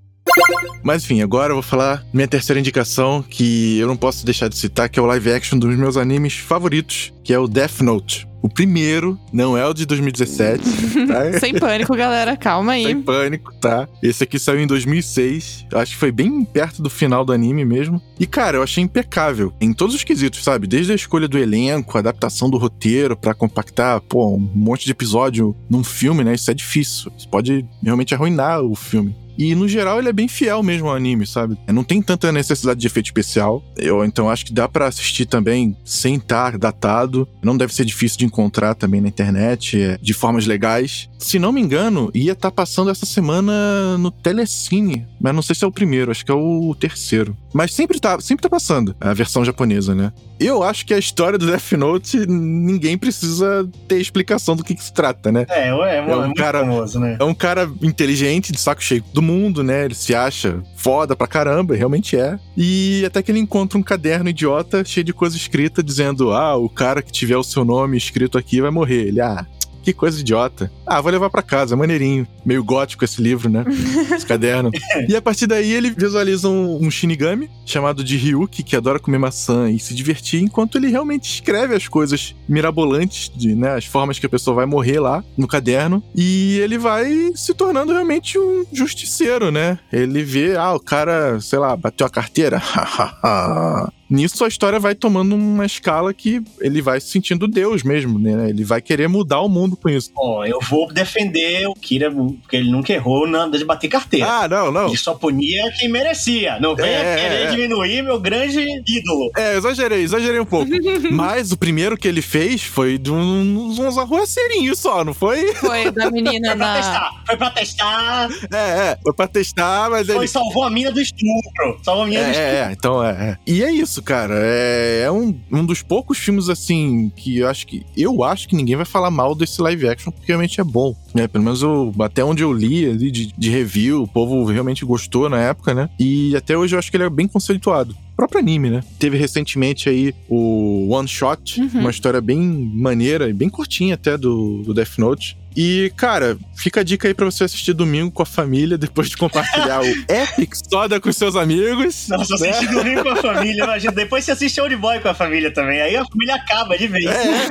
Mas enfim, agora eu vou falar minha terceira indicação, que eu não posso deixar de citar, que é o live action dos meus animes favoritos, que é o Death Note. O primeiro, não é o de 2017, tá? Sem pânico, galera. Calma aí. Sem pânico, tá? Esse aqui saiu em 2006. Acho que foi bem perto do final do anime mesmo. E, cara, eu achei impecável em todos os quesitos, sabe? Desde a escolha do elenco, a adaptação do roteiro pra compactar, pô, um monte de episódio num filme, né? Isso é difícil. Isso pode realmente arruinar o filme. E no geral ele é bem fiel mesmo ao anime, sabe? Não tem tanta necessidade de efeito especial. Eu então acho que dá para assistir também sem estar datado. Não deve ser difícil de encontrar também na internet, é, de formas legais. Se não me engano, ia estar tá passando essa semana no Telecine, mas não sei se é o primeiro, acho que é o terceiro. Mas sempre tá, sempre tá passando a versão japonesa, né? Eu acho que a história do Death Note, ninguém precisa ter explicação do que, que se trata, né? É, é, é, um cara, famoso, né? É um cara inteligente, de saco cheio do mundo, né? Ele se acha foda pra caramba, realmente é. E até que ele encontra um caderno idiota cheio de coisa escrita dizendo: Ah, o cara que tiver o seu nome escrito aqui vai morrer. Ele, ah, que coisa idiota. Ah, vou levar para casa, é maneirinho. Meio gótico esse livro, né? esse caderno. E a partir daí ele visualiza um, um, Shinigami chamado de Ryuki, que adora comer maçã e se divertir, enquanto ele realmente escreve as coisas mirabolantes, de, né? As formas que a pessoa vai morrer lá no caderno. E ele vai se tornando realmente um justiceiro, né? Ele vê, ah, o cara, sei lá, bateu a carteira. Nisso a história vai tomando uma escala que ele vai se sentindo Deus mesmo, né? Ele vai querer mudar o mundo com isso. Ó, oh, eu vou defender o Kira, porque ele nunca errou na de bater carteira. Ah, não, não. Ele só punia quem merecia. Não venha é, querer é. diminuir meu grande ídolo. É, exagerei, exagerei um pouco. Mas o primeiro que ele fez foi de uns, uns arruaceirinhos só, não foi? Foi da menina foi pra testar. Foi pra testar. É, é. Foi pra testar, mas foi, ele... salvou a mina do estupro. Salvou a mina é, do estupro. É, então é, é. E é isso isso, cara. É, é um, um dos poucos filmes, assim, que eu acho que. Eu acho que ninguém vai falar mal desse live action, porque realmente é bom. Né? Pelo menos eu, até onde eu li ali de, de review, o povo realmente gostou na época, né? E até hoje eu acho que ele é bem conceituado próprio anime, né? Teve recentemente aí o One Shot, uhum. uma história bem maneira e bem curtinha até do, do Death Note. E, cara, fica a dica aí pra você assistir domingo com a família, depois de compartilhar o Epic Soda com seus amigos. Nossa, né? assistir domingo com a família, imagina. Depois você assiste Old Boy com a família também. Aí a família acaba de vez. É.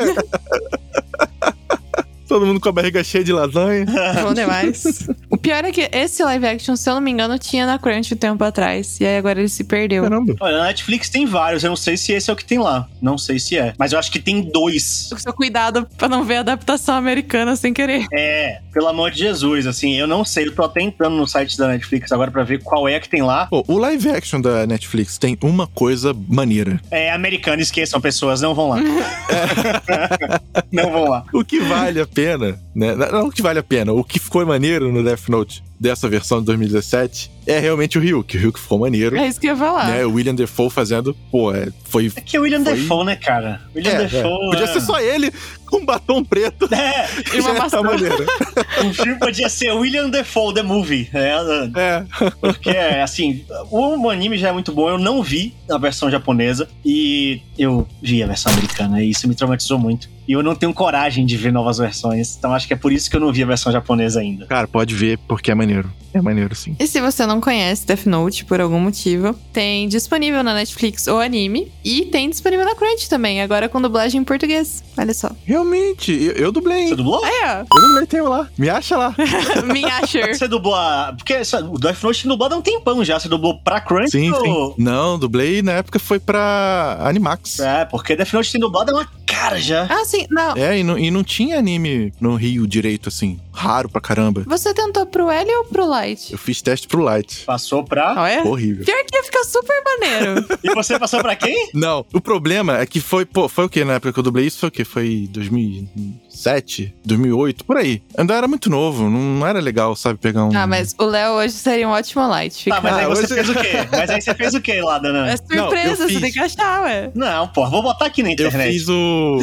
Todo mundo com a barriga cheia de lasanha. Bom demais. o pior é que esse live action, se eu não me engano, tinha na Crunch um tempo atrás. E aí agora ele se perdeu. Caramba. Olha, na Netflix tem vários. Eu não sei se esse é o que tem lá. Não sei se é. Mas eu acho que tem dois. Com seu cuidado pra não ver a adaptação americana sem querer. É, pelo amor de Jesus. Assim, eu não sei. Eu tô até entrando no site da Netflix agora pra ver qual é que tem lá. Pô, o live action da Netflix tem uma coisa maneira. É americano, esqueçam pessoas. Não vão lá. não vão lá. O que vale a pena, né? Não que vale a pena, o que ficou maneiro no Death Note dessa versão de 2017 é realmente o Ryuk. O Ryuk ficou maneiro. É isso que eu ia falar. Né? O William Defoe fazendo, pô, é, foi... É que o William foi... Defoe, né, cara? William é, Defoe... É. Podia ser só ele com batom preto. É, e uma maçã. o filme podia ser William Defoe, The Movie. Né? É. Porque, assim, o anime já é muito bom. Eu não vi a versão japonesa e eu vi a versão americana e isso me traumatizou muito. E eu não tenho coragem de ver novas versões. Então acho que é por isso que eu não vi a versão japonesa ainda. Cara, pode ver porque é maneiro. É maneiro, sim. E se você não conhece Death Note por algum motivo, tem disponível na Netflix o anime e tem disponível na Crunch também, agora com dublagem em português. Olha só. Realmente, eu, eu dublei. Você dublou? É, Eu dublei, tenho lá. Me acha lá. Me acha. Você dublou a... Porque o Death Note tem dublado há um tempão já. Você dublou pra Crunch sim, ou... sim. Não, dublei na época foi pra Animax. É, porque Death Note tem dublado há uma cara já. Ah, sim. Não. É, e não, e não tinha anime no Rio direito, assim. Raro pra caramba. Você tentou pro L ou pro Light? Eu fiz teste pro Light. Passou pra. Ah, é? Horrível. Pior que ia ficar super maneiro. e você passou pra quem? Não, o problema é que foi, pô, foi o que na época que eu dublei isso? Foi o que? Foi 2007, 2008, por aí. Ainda era muito novo, não era legal, sabe, pegar um. Ah, mas o Léo hoje seria um ótimo Light. Fica... Tá, mas aí você hoje... fez o quê? Mas aí você fez o quê lá, Dana? É surpresa, não, fiz... você tem que achar, ué. Não, pô, vou botar aqui na internet. Eu fiz o.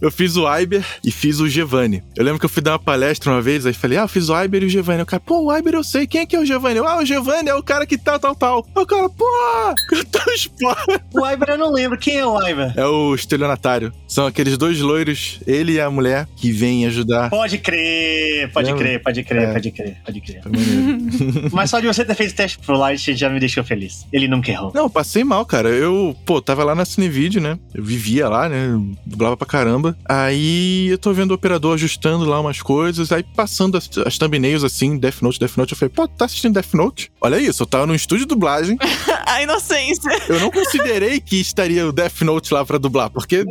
eu fiz o Iber e fiz o Giovanni. Eu lembro que eu fui dar uma palestra uma vez, aí falei, ah, eu fiz o Iber e o Giovanni. O cara, pô, o Iber eu sei, quem é que é o Giovanni? Eu, ah, o Giovanni é o cara que tal, tal, tal. O cara, pô, eu tô O Iber eu não lembro, quem é o Iber? É o estelionatário. São aqueles dois loiros, ele e a mulher, que vêm ajudar. Pode crer, pode Lembra? crer, pode crer, É. pode crer, pode crer. Mas só de você ter feito teste pro Light já me deixou feliz. Ele nunca errou. Não, passei mal, cara. Eu, pô, tava lá na Cinevídeo, né? Eu vivia lá, né? Dublava pra caramba. Aí eu tô vendo o operador ajustando lá umas coisas. Aí passando as, as thumbnails assim, Death Note, Death Note. Eu falei, pô, tá assistindo Death Note? Olha isso, eu tava no estúdio de dublagem. A inocência. Eu não considerei que estaria o Death Note lá pra dublar, porque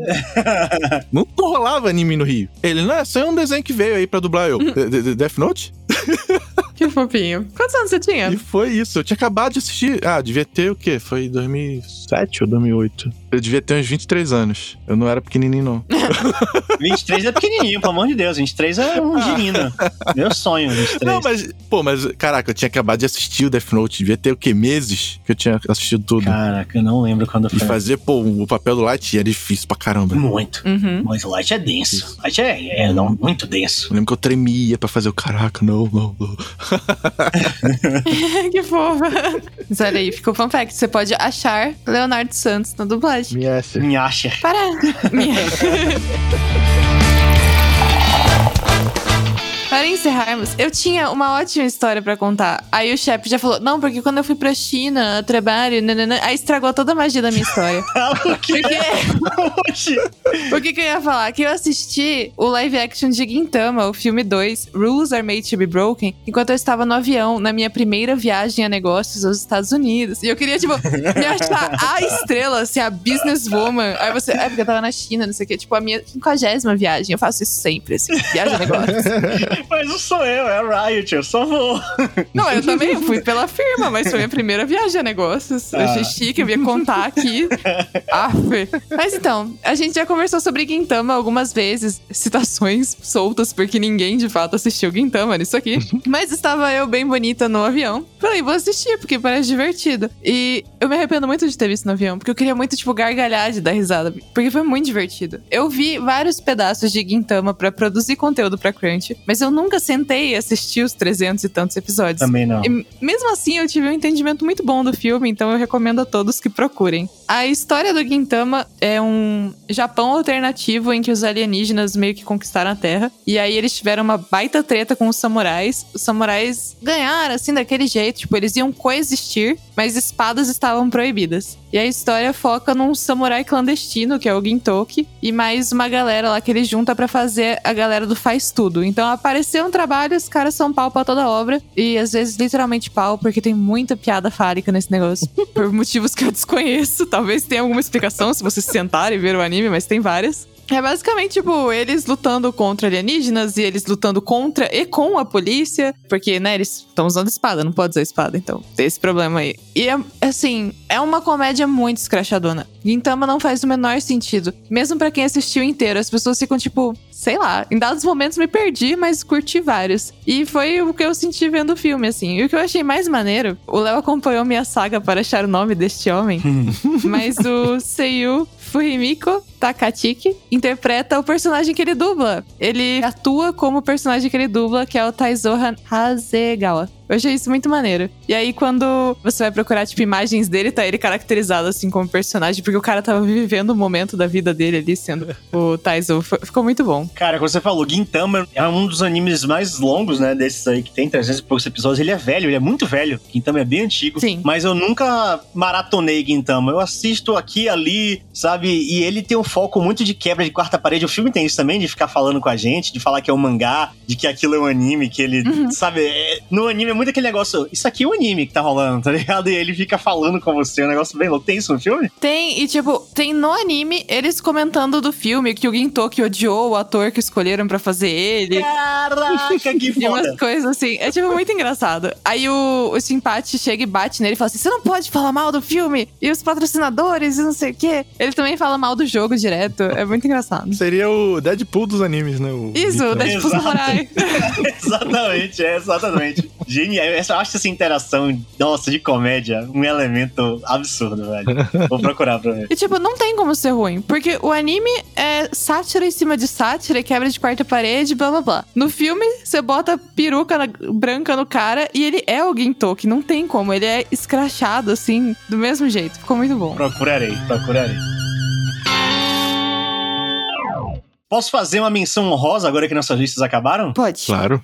não rolava anime no Rio. Ele, não, é um desenho que veio aí pra dublar eu. De- Death Note? Que fofinho. Quantos anos você tinha? E foi isso. Eu tinha acabado de assistir. Ah, devia ter o quê? Foi 2007 ou 2008? Eu devia ter uns 23 anos. Eu não era pequenininho, não. 23 é pequenininho, pelo amor de Deus. 23 é um girino. Meu sonho, 23. Não, mas, pô, mas, caraca, eu tinha acabado de assistir o Death Note. Devia ter o quê? Meses que eu tinha assistido tudo. Caraca, eu não lembro quando E foi. fazer, pô, o papel do Light era difícil pra caramba. Muito. Uhum. Mas o Light é denso. Light é, é não, muito denso. Eu lembro que eu tremia pra fazer o caraca, não, não, não. que fofa. Mas olha aí, ficou fun fact. Você pode achar Leonardo Santos na dublagem. Me acha. Me acha. Para! Minha. Para encerrarmos, eu tinha uma ótima história pra contar. Aí o chefe já falou: Não, porque quando eu fui pra China, a trabalho, aí estragou toda a magia da minha história. Porque Oxi. o que, que eu ia falar? Que eu assisti o live action de Gintama, o filme 2, Rules Are Made to Be Broken, enquanto eu estava no avião, na minha primeira viagem a negócios aos Estados Unidos. E eu queria, tipo, me achar a estrela, assim, a businesswoman. Aí você, é porque eu tava na China, não sei o quê. Tipo, a minha quinquagésima viagem. Eu faço isso sempre, assim, viagem a negócios. Mas não sou eu, é a Riot, eu só vou. Não, eu também fui pela firma, mas foi minha primeira viagem a negócios. Eu achei Ah. chique, eu ia contar aqui. Aff. Mas então, a gente já conversou sobre Gintama algumas vezes, citações soltas, porque ninguém de fato assistiu Gintama nisso aqui. Mas estava eu bem bonita no avião. Falei, vou assistir, porque parece divertido. E eu me arrependo muito de ter visto no avião, porque eu queria muito, tipo, gargalhar de dar risada, porque foi muito divertido. Eu vi vários pedaços de Gintama pra produzir conteúdo pra Crunch, mas eu nunca sentei e assisti os 300 e tantos episódios. Também não. E mesmo assim, eu tive um entendimento muito bom do filme, então eu recomendo a todos que procurem. A história do Gintama é um Japão alternativo em que os alienígenas meio que conquistaram a Terra. E aí eles tiveram uma baita treta com os samurais. Os samurais ganharam, assim, daquele jeito. Tipo, eles iam coexistir, mas espadas estavam proibidas. E a história foca num samurai clandestino, que é o Gintoki, e mais uma galera lá que ele junta pra fazer a galera do faz tudo. Então apareceu um trabalho, os caras são pau pra toda obra, e às vezes literalmente pau, porque tem muita piada fálica nesse negócio. por motivos que eu desconheço. Talvez tenha alguma explicação se você se sentar e ver o anime, mas tem várias. É basicamente, tipo, eles lutando contra alienígenas e eles lutando contra e com a polícia. Porque, né, eles estão usando espada, não pode usar espada, então tem esse problema aí. E, é, assim, é uma comédia muito escrachadona. Gintama não faz o menor sentido. Mesmo pra quem assistiu inteiro, as pessoas ficam, tipo, sei lá, em dados momentos me perdi, mas curti vários. E foi o que eu senti vendo o filme, assim. E o que eu achei mais maneiro, o Léo acompanhou minha saga para achar o nome deste homem, mas o Seiyu Fumiko Takachiki interpreta o personagem que ele dubla. Ele atua como o personagem que ele dubla, que é o Taizohan Hasegawa. Eu achei isso muito maneiro. E aí, quando você vai procurar, tipo, imagens dele, tá ele caracterizado, assim, como personagem, porque o cara tava vivendo o momento da vida dele ali, sendo o Taizo. Ficou muito bom. Cara, como você falou, Gintama é um dos animes mais longos, né? Desses aí que tem 300 e poucos episódios. Ele é velho, ele é muito velho. Gintama é bem antigo. Sim. Mas eu nunca maratonei Gintama. Eu assisto aqui ali, sabe? E ele tem um foco muito de quebra de quarta parede. O filme tem isso também, de ficar falando com a gente, de falar que é um mangá, de que aquilo é um anime, que ele, sabe? é- no anime é muito aquele negócio, isso aqui é um anime que tá rolando, tá ligado? E ele fica falando com você, é um negócio bem louco. Tem isso no filme? Tem, e tipo, tem no anime eles comentando do filme que o Gintoki odiou o ator que escolheram pra fazer ele. Caraca, que E umas foda! coisas assim. É tipo muito engraçado. Aí o, o Simpate chega e bate nele e fala assim: você não pode falar mal do filme e os patrocinadores e não sei o quê. Ele também fala mal do jogo direto. É muito engraçado. Seria o Deadpool dos animes, né? O Isso, da tipo Exato. samurai. exatamente, é, exatamente. Genial. Eu acho essa interação, nossa, de comédia, um elemento absurdo, velho. Vou procurar pra ver. E tipo, não tem como ser ruim. Porque o anime é sátira em cima de sátira, e quebra de quarta parede, blá blá blá. No filme, você bota peruca na- branca no cara e ele é o Gintoki. Não tem como. Ele é escrachado, assim, do mesmo jeito. Ficou muito bom. Procurarei, procurarei. Posso fazer uma menção honrosa agora que nossas listas acabaram? Pode. Claro.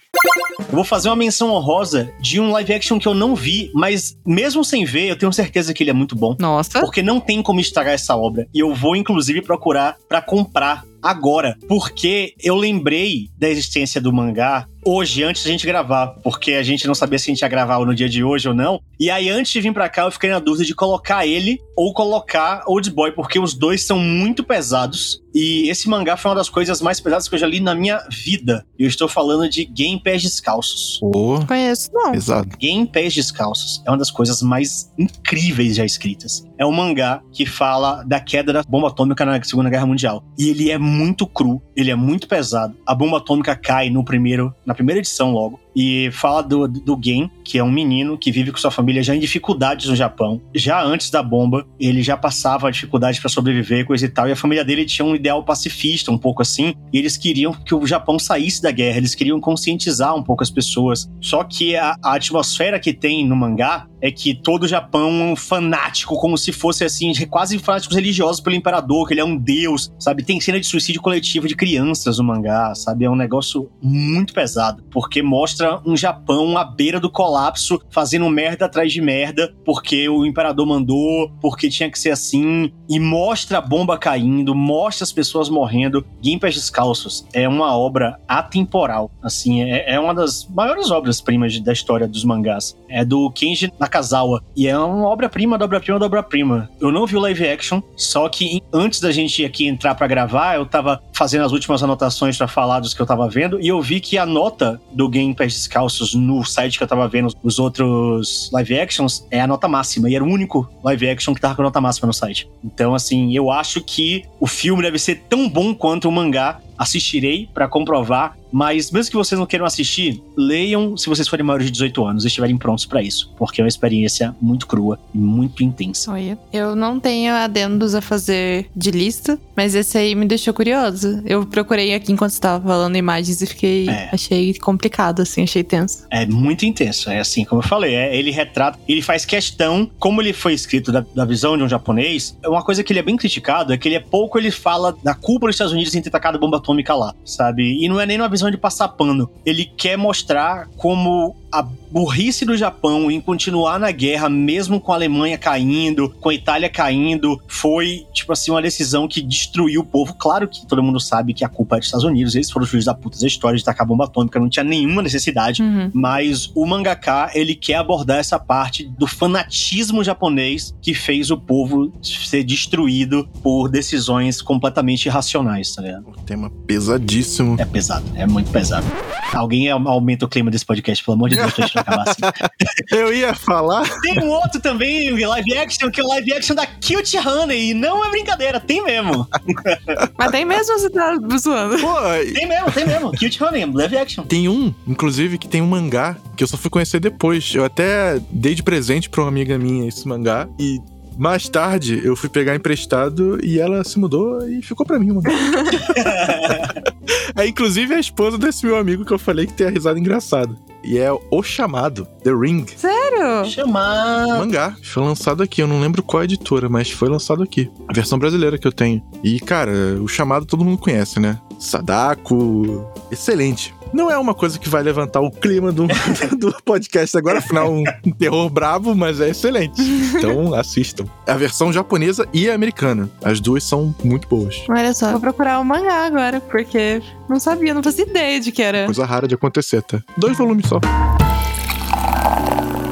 Eu vou fazer uma menção honrosa de um live action que eu não vi, mas mesmo sem ver, eu tenho certeza que ele é muito bom. Nossa. Porque não tem como estragar essa obra. E eu vou, inclusive, procurar pra comprar agora. Porque eu lembrei da existência do mangá hoje, antes da gente gravar. Porque a gente não sabia se a gente ia gravar no dia de hoje ou não. E aí, antes de vir pra cá, eu fiquei na dúvida de colocar ele ou colocar Old Boy, porque os dois são muito pesados. E esse mangá foi uma das coisas mais pesadas que eu já li na minha vida. Eu estou falando de Game Pés Descalços. Pô, Conheço, não. pesado. Game Pés Descalços é uma das coisas mais incríveis já escritas. É um mangá que fala da queda da bomba atômica na Segunda Guerra Mundial. E ele é muito cru, ele é muito pesado. A bomba atômica cai no primeiro, na primeira edição logo. E fala do, do Gen, que é um menino que vive com sua família já em dificuldades no Japão. Já antes da bomba, ele já passava dificuldades para sobreviver, coisa e tal. E a família dele tinha um ideal pacifista, um pouco assim. E eles queriam que o Japão saísse da guerra, eles queriam conscientizar um pouco as pessoas. Só que a, a atmosfera que tem no mangá é que todo o Japão é um fanático, como se fosse assim, quase fanáticos religiosos pelo imperador, que ele é um deus, sabe? Tem cena de suicídio coletivo de crianças no mangá, sabe? É um negócio muito pesado, porque mostra um Japão à beira do colapso, fazendo merda atrás de merda, porque o imperador mandou, porque tinha que ser assim, e mostra a bomba caindo, mostra as pessoas morrendo. Gimpés Descalços é uma obra atemporal, assim, é, é uma das maiores obras-primas da história dos mangás. É do Kenji Nakazawa, e é uma obra-prima obra-prima obra-prima. Eu não vi o live action, só que antes da gente aqui entrar para gravar, eu tava fazendo as últimas anotações para falar dos que eu tava vendo, e eu vi que a nota do Game Descalços no site que eu tava vendo os outros live actions é a nota máxima, e era o único live action que tava com nota máxima no site. Então, assim, eu acho que o filme deve ser tão bom quanto o mangá. Assistirei para comprovar, mas mesmo que vocês não queiram assistir, leiam se vocês forem maiores de 18 anos e estiverem prontos para isso, porque é uma experiência muito crua e muito intensa. Olha, eu não tenho adendos a fazer de lista, mas esse aí me deixou curioso. Eu procurei aqui enquanto você tava falando imagens e fiquei. É. Achei complicado, assim, achei tenso. É muito intenso, é assim, como eu falei, é, ele retrata, ele faz questão, como ele foi escrito da, da visão de um japonês, uma coisa que ele é bem criticado é que ele é pouco, ele fala da culpa dos Estados Unidos em ter tacado bomba atômica lá, sabe? E não é nem uma visão de passar pano, ele quer mostrar como a burrice do Japão em continuar na guerra, mesmo com a Alemanha caindo, com a Itália caindo, foi, tipo assim, uma decisão que destruiu o povo. Claro que todo mundo sabe que a culpa é dos Estados Unidos, eles foram os filhos da puta da história de tacar bomba atômica, não tinha nenhuma necessidade. Uhum. Mas o mangaka, ele quer abordar essa parte do fanatismo japonês que fez o povo ser destruído por decisões completamente irracionais, tá ligado? Um tema pesadíssimo. É pesado, é muito pesado. Alguém aumenta o clima desse podcast, pelo amor de Deus, acabar assim. Eu ia falar. Tem um outro também, live action, que é o live action da Cute Honey, e não é brincadeira, tem mesmo. Mas tem mesmo você tá zoando? Pô, Tem mesmo, tem mesmo. Cute Honey, live action. tem um, inclusive, que tem um mangá que eu só fui conhecer depois. Eu até dei de presente pra uma amiga minha esse mangá e. Mais tarde, eu fui pegar emprestado e ela se mudou e ficou pra mim o mangá. é inclusive a esposa desse meu amigo que eu falei que tem a risada engraçada. E é O Chamado, The Ring. Sério? Chamar. Mangá. Foi lançado aqui. Eu não lembro qual editora, mas foi lançado aqui. A versão brasileira que eu tenho. E, cara, o chamado todo mundo conhece, né? Sadako. Excelente. Não é uma coisa que vai levantar o clima do, do podcast agora, afinal, um, um terror brabo, mas é excelente. Então, assistam. É a versão japonesa e a americana. As duas são muito boas. Olha só, vou procurar o mangá agora, porque não sabia, não fazia ideia de que era. Coisa rara de acontecer, tá? Dois volumes só.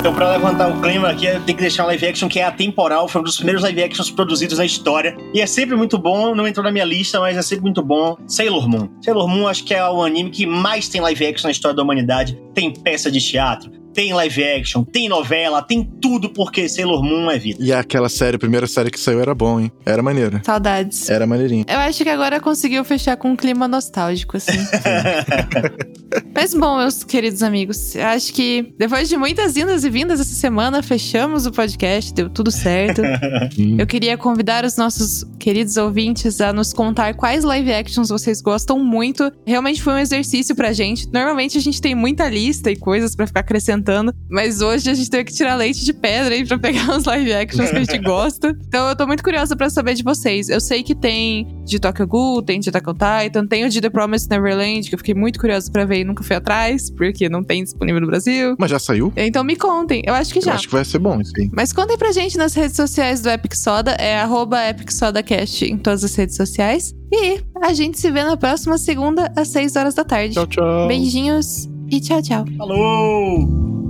Então, pra levantar o clima aqui, tem que deixar um live action que é atemporal. Foi um dos primeiros live actions produzidos na história. E é sempre muito bom. Não entrou na minha lista, mas é sempre muito bom. Sailor Moon. Sailor Moon acho que é o anime que mais tem live action na história da humanidade. Tem peça de teatro, tem live action, tem novela, tem tudo porque Sailor Moon é vida. E aquela série, a primeira série que saiu era bom, hein? Era maneira. Saudades. Era maneirinho. Eu acho que agora conseguiu fechar com um clima nostálgico, assim. Mas bom, meus queridos amigos, acho que depois de muitas indas e vindas essa semana, fechamos o podcast, deu tudo certo. Eu queria convidar os nossos queridos ouvintes, a nos contar quais live actions vocês gostam muito. Realmente foi um exercício pra gente. Normalmente a gente tem muita lista e coisas para ficar acrescentando, mas hoje a gente teve que tirar leite de pedra aí pra pegar os live actions que a gente gosta. Então eu tô muito curiosa para saber de vocês. Eu sei que tem de Tokyo Ghoul, tem de Attack on Titan, tem o de The Promised Neverland, que eu fiquei muito curiosa para ver e nunca fui atrás, porque não tem disponível no Brasil. Mas já saiu? Então me contem. Eu acho que já. Eu acho que vai ser bom isso aí. Mas contem pra gente nas redes sociais do Epic Soda, é arroba Epic SodaCast em todas as redes sociais. E a gente se vê na próxima segunda, às 6 horas da tarde. Tchau, tchau. Beijinhos e tchau, tchau. Falou!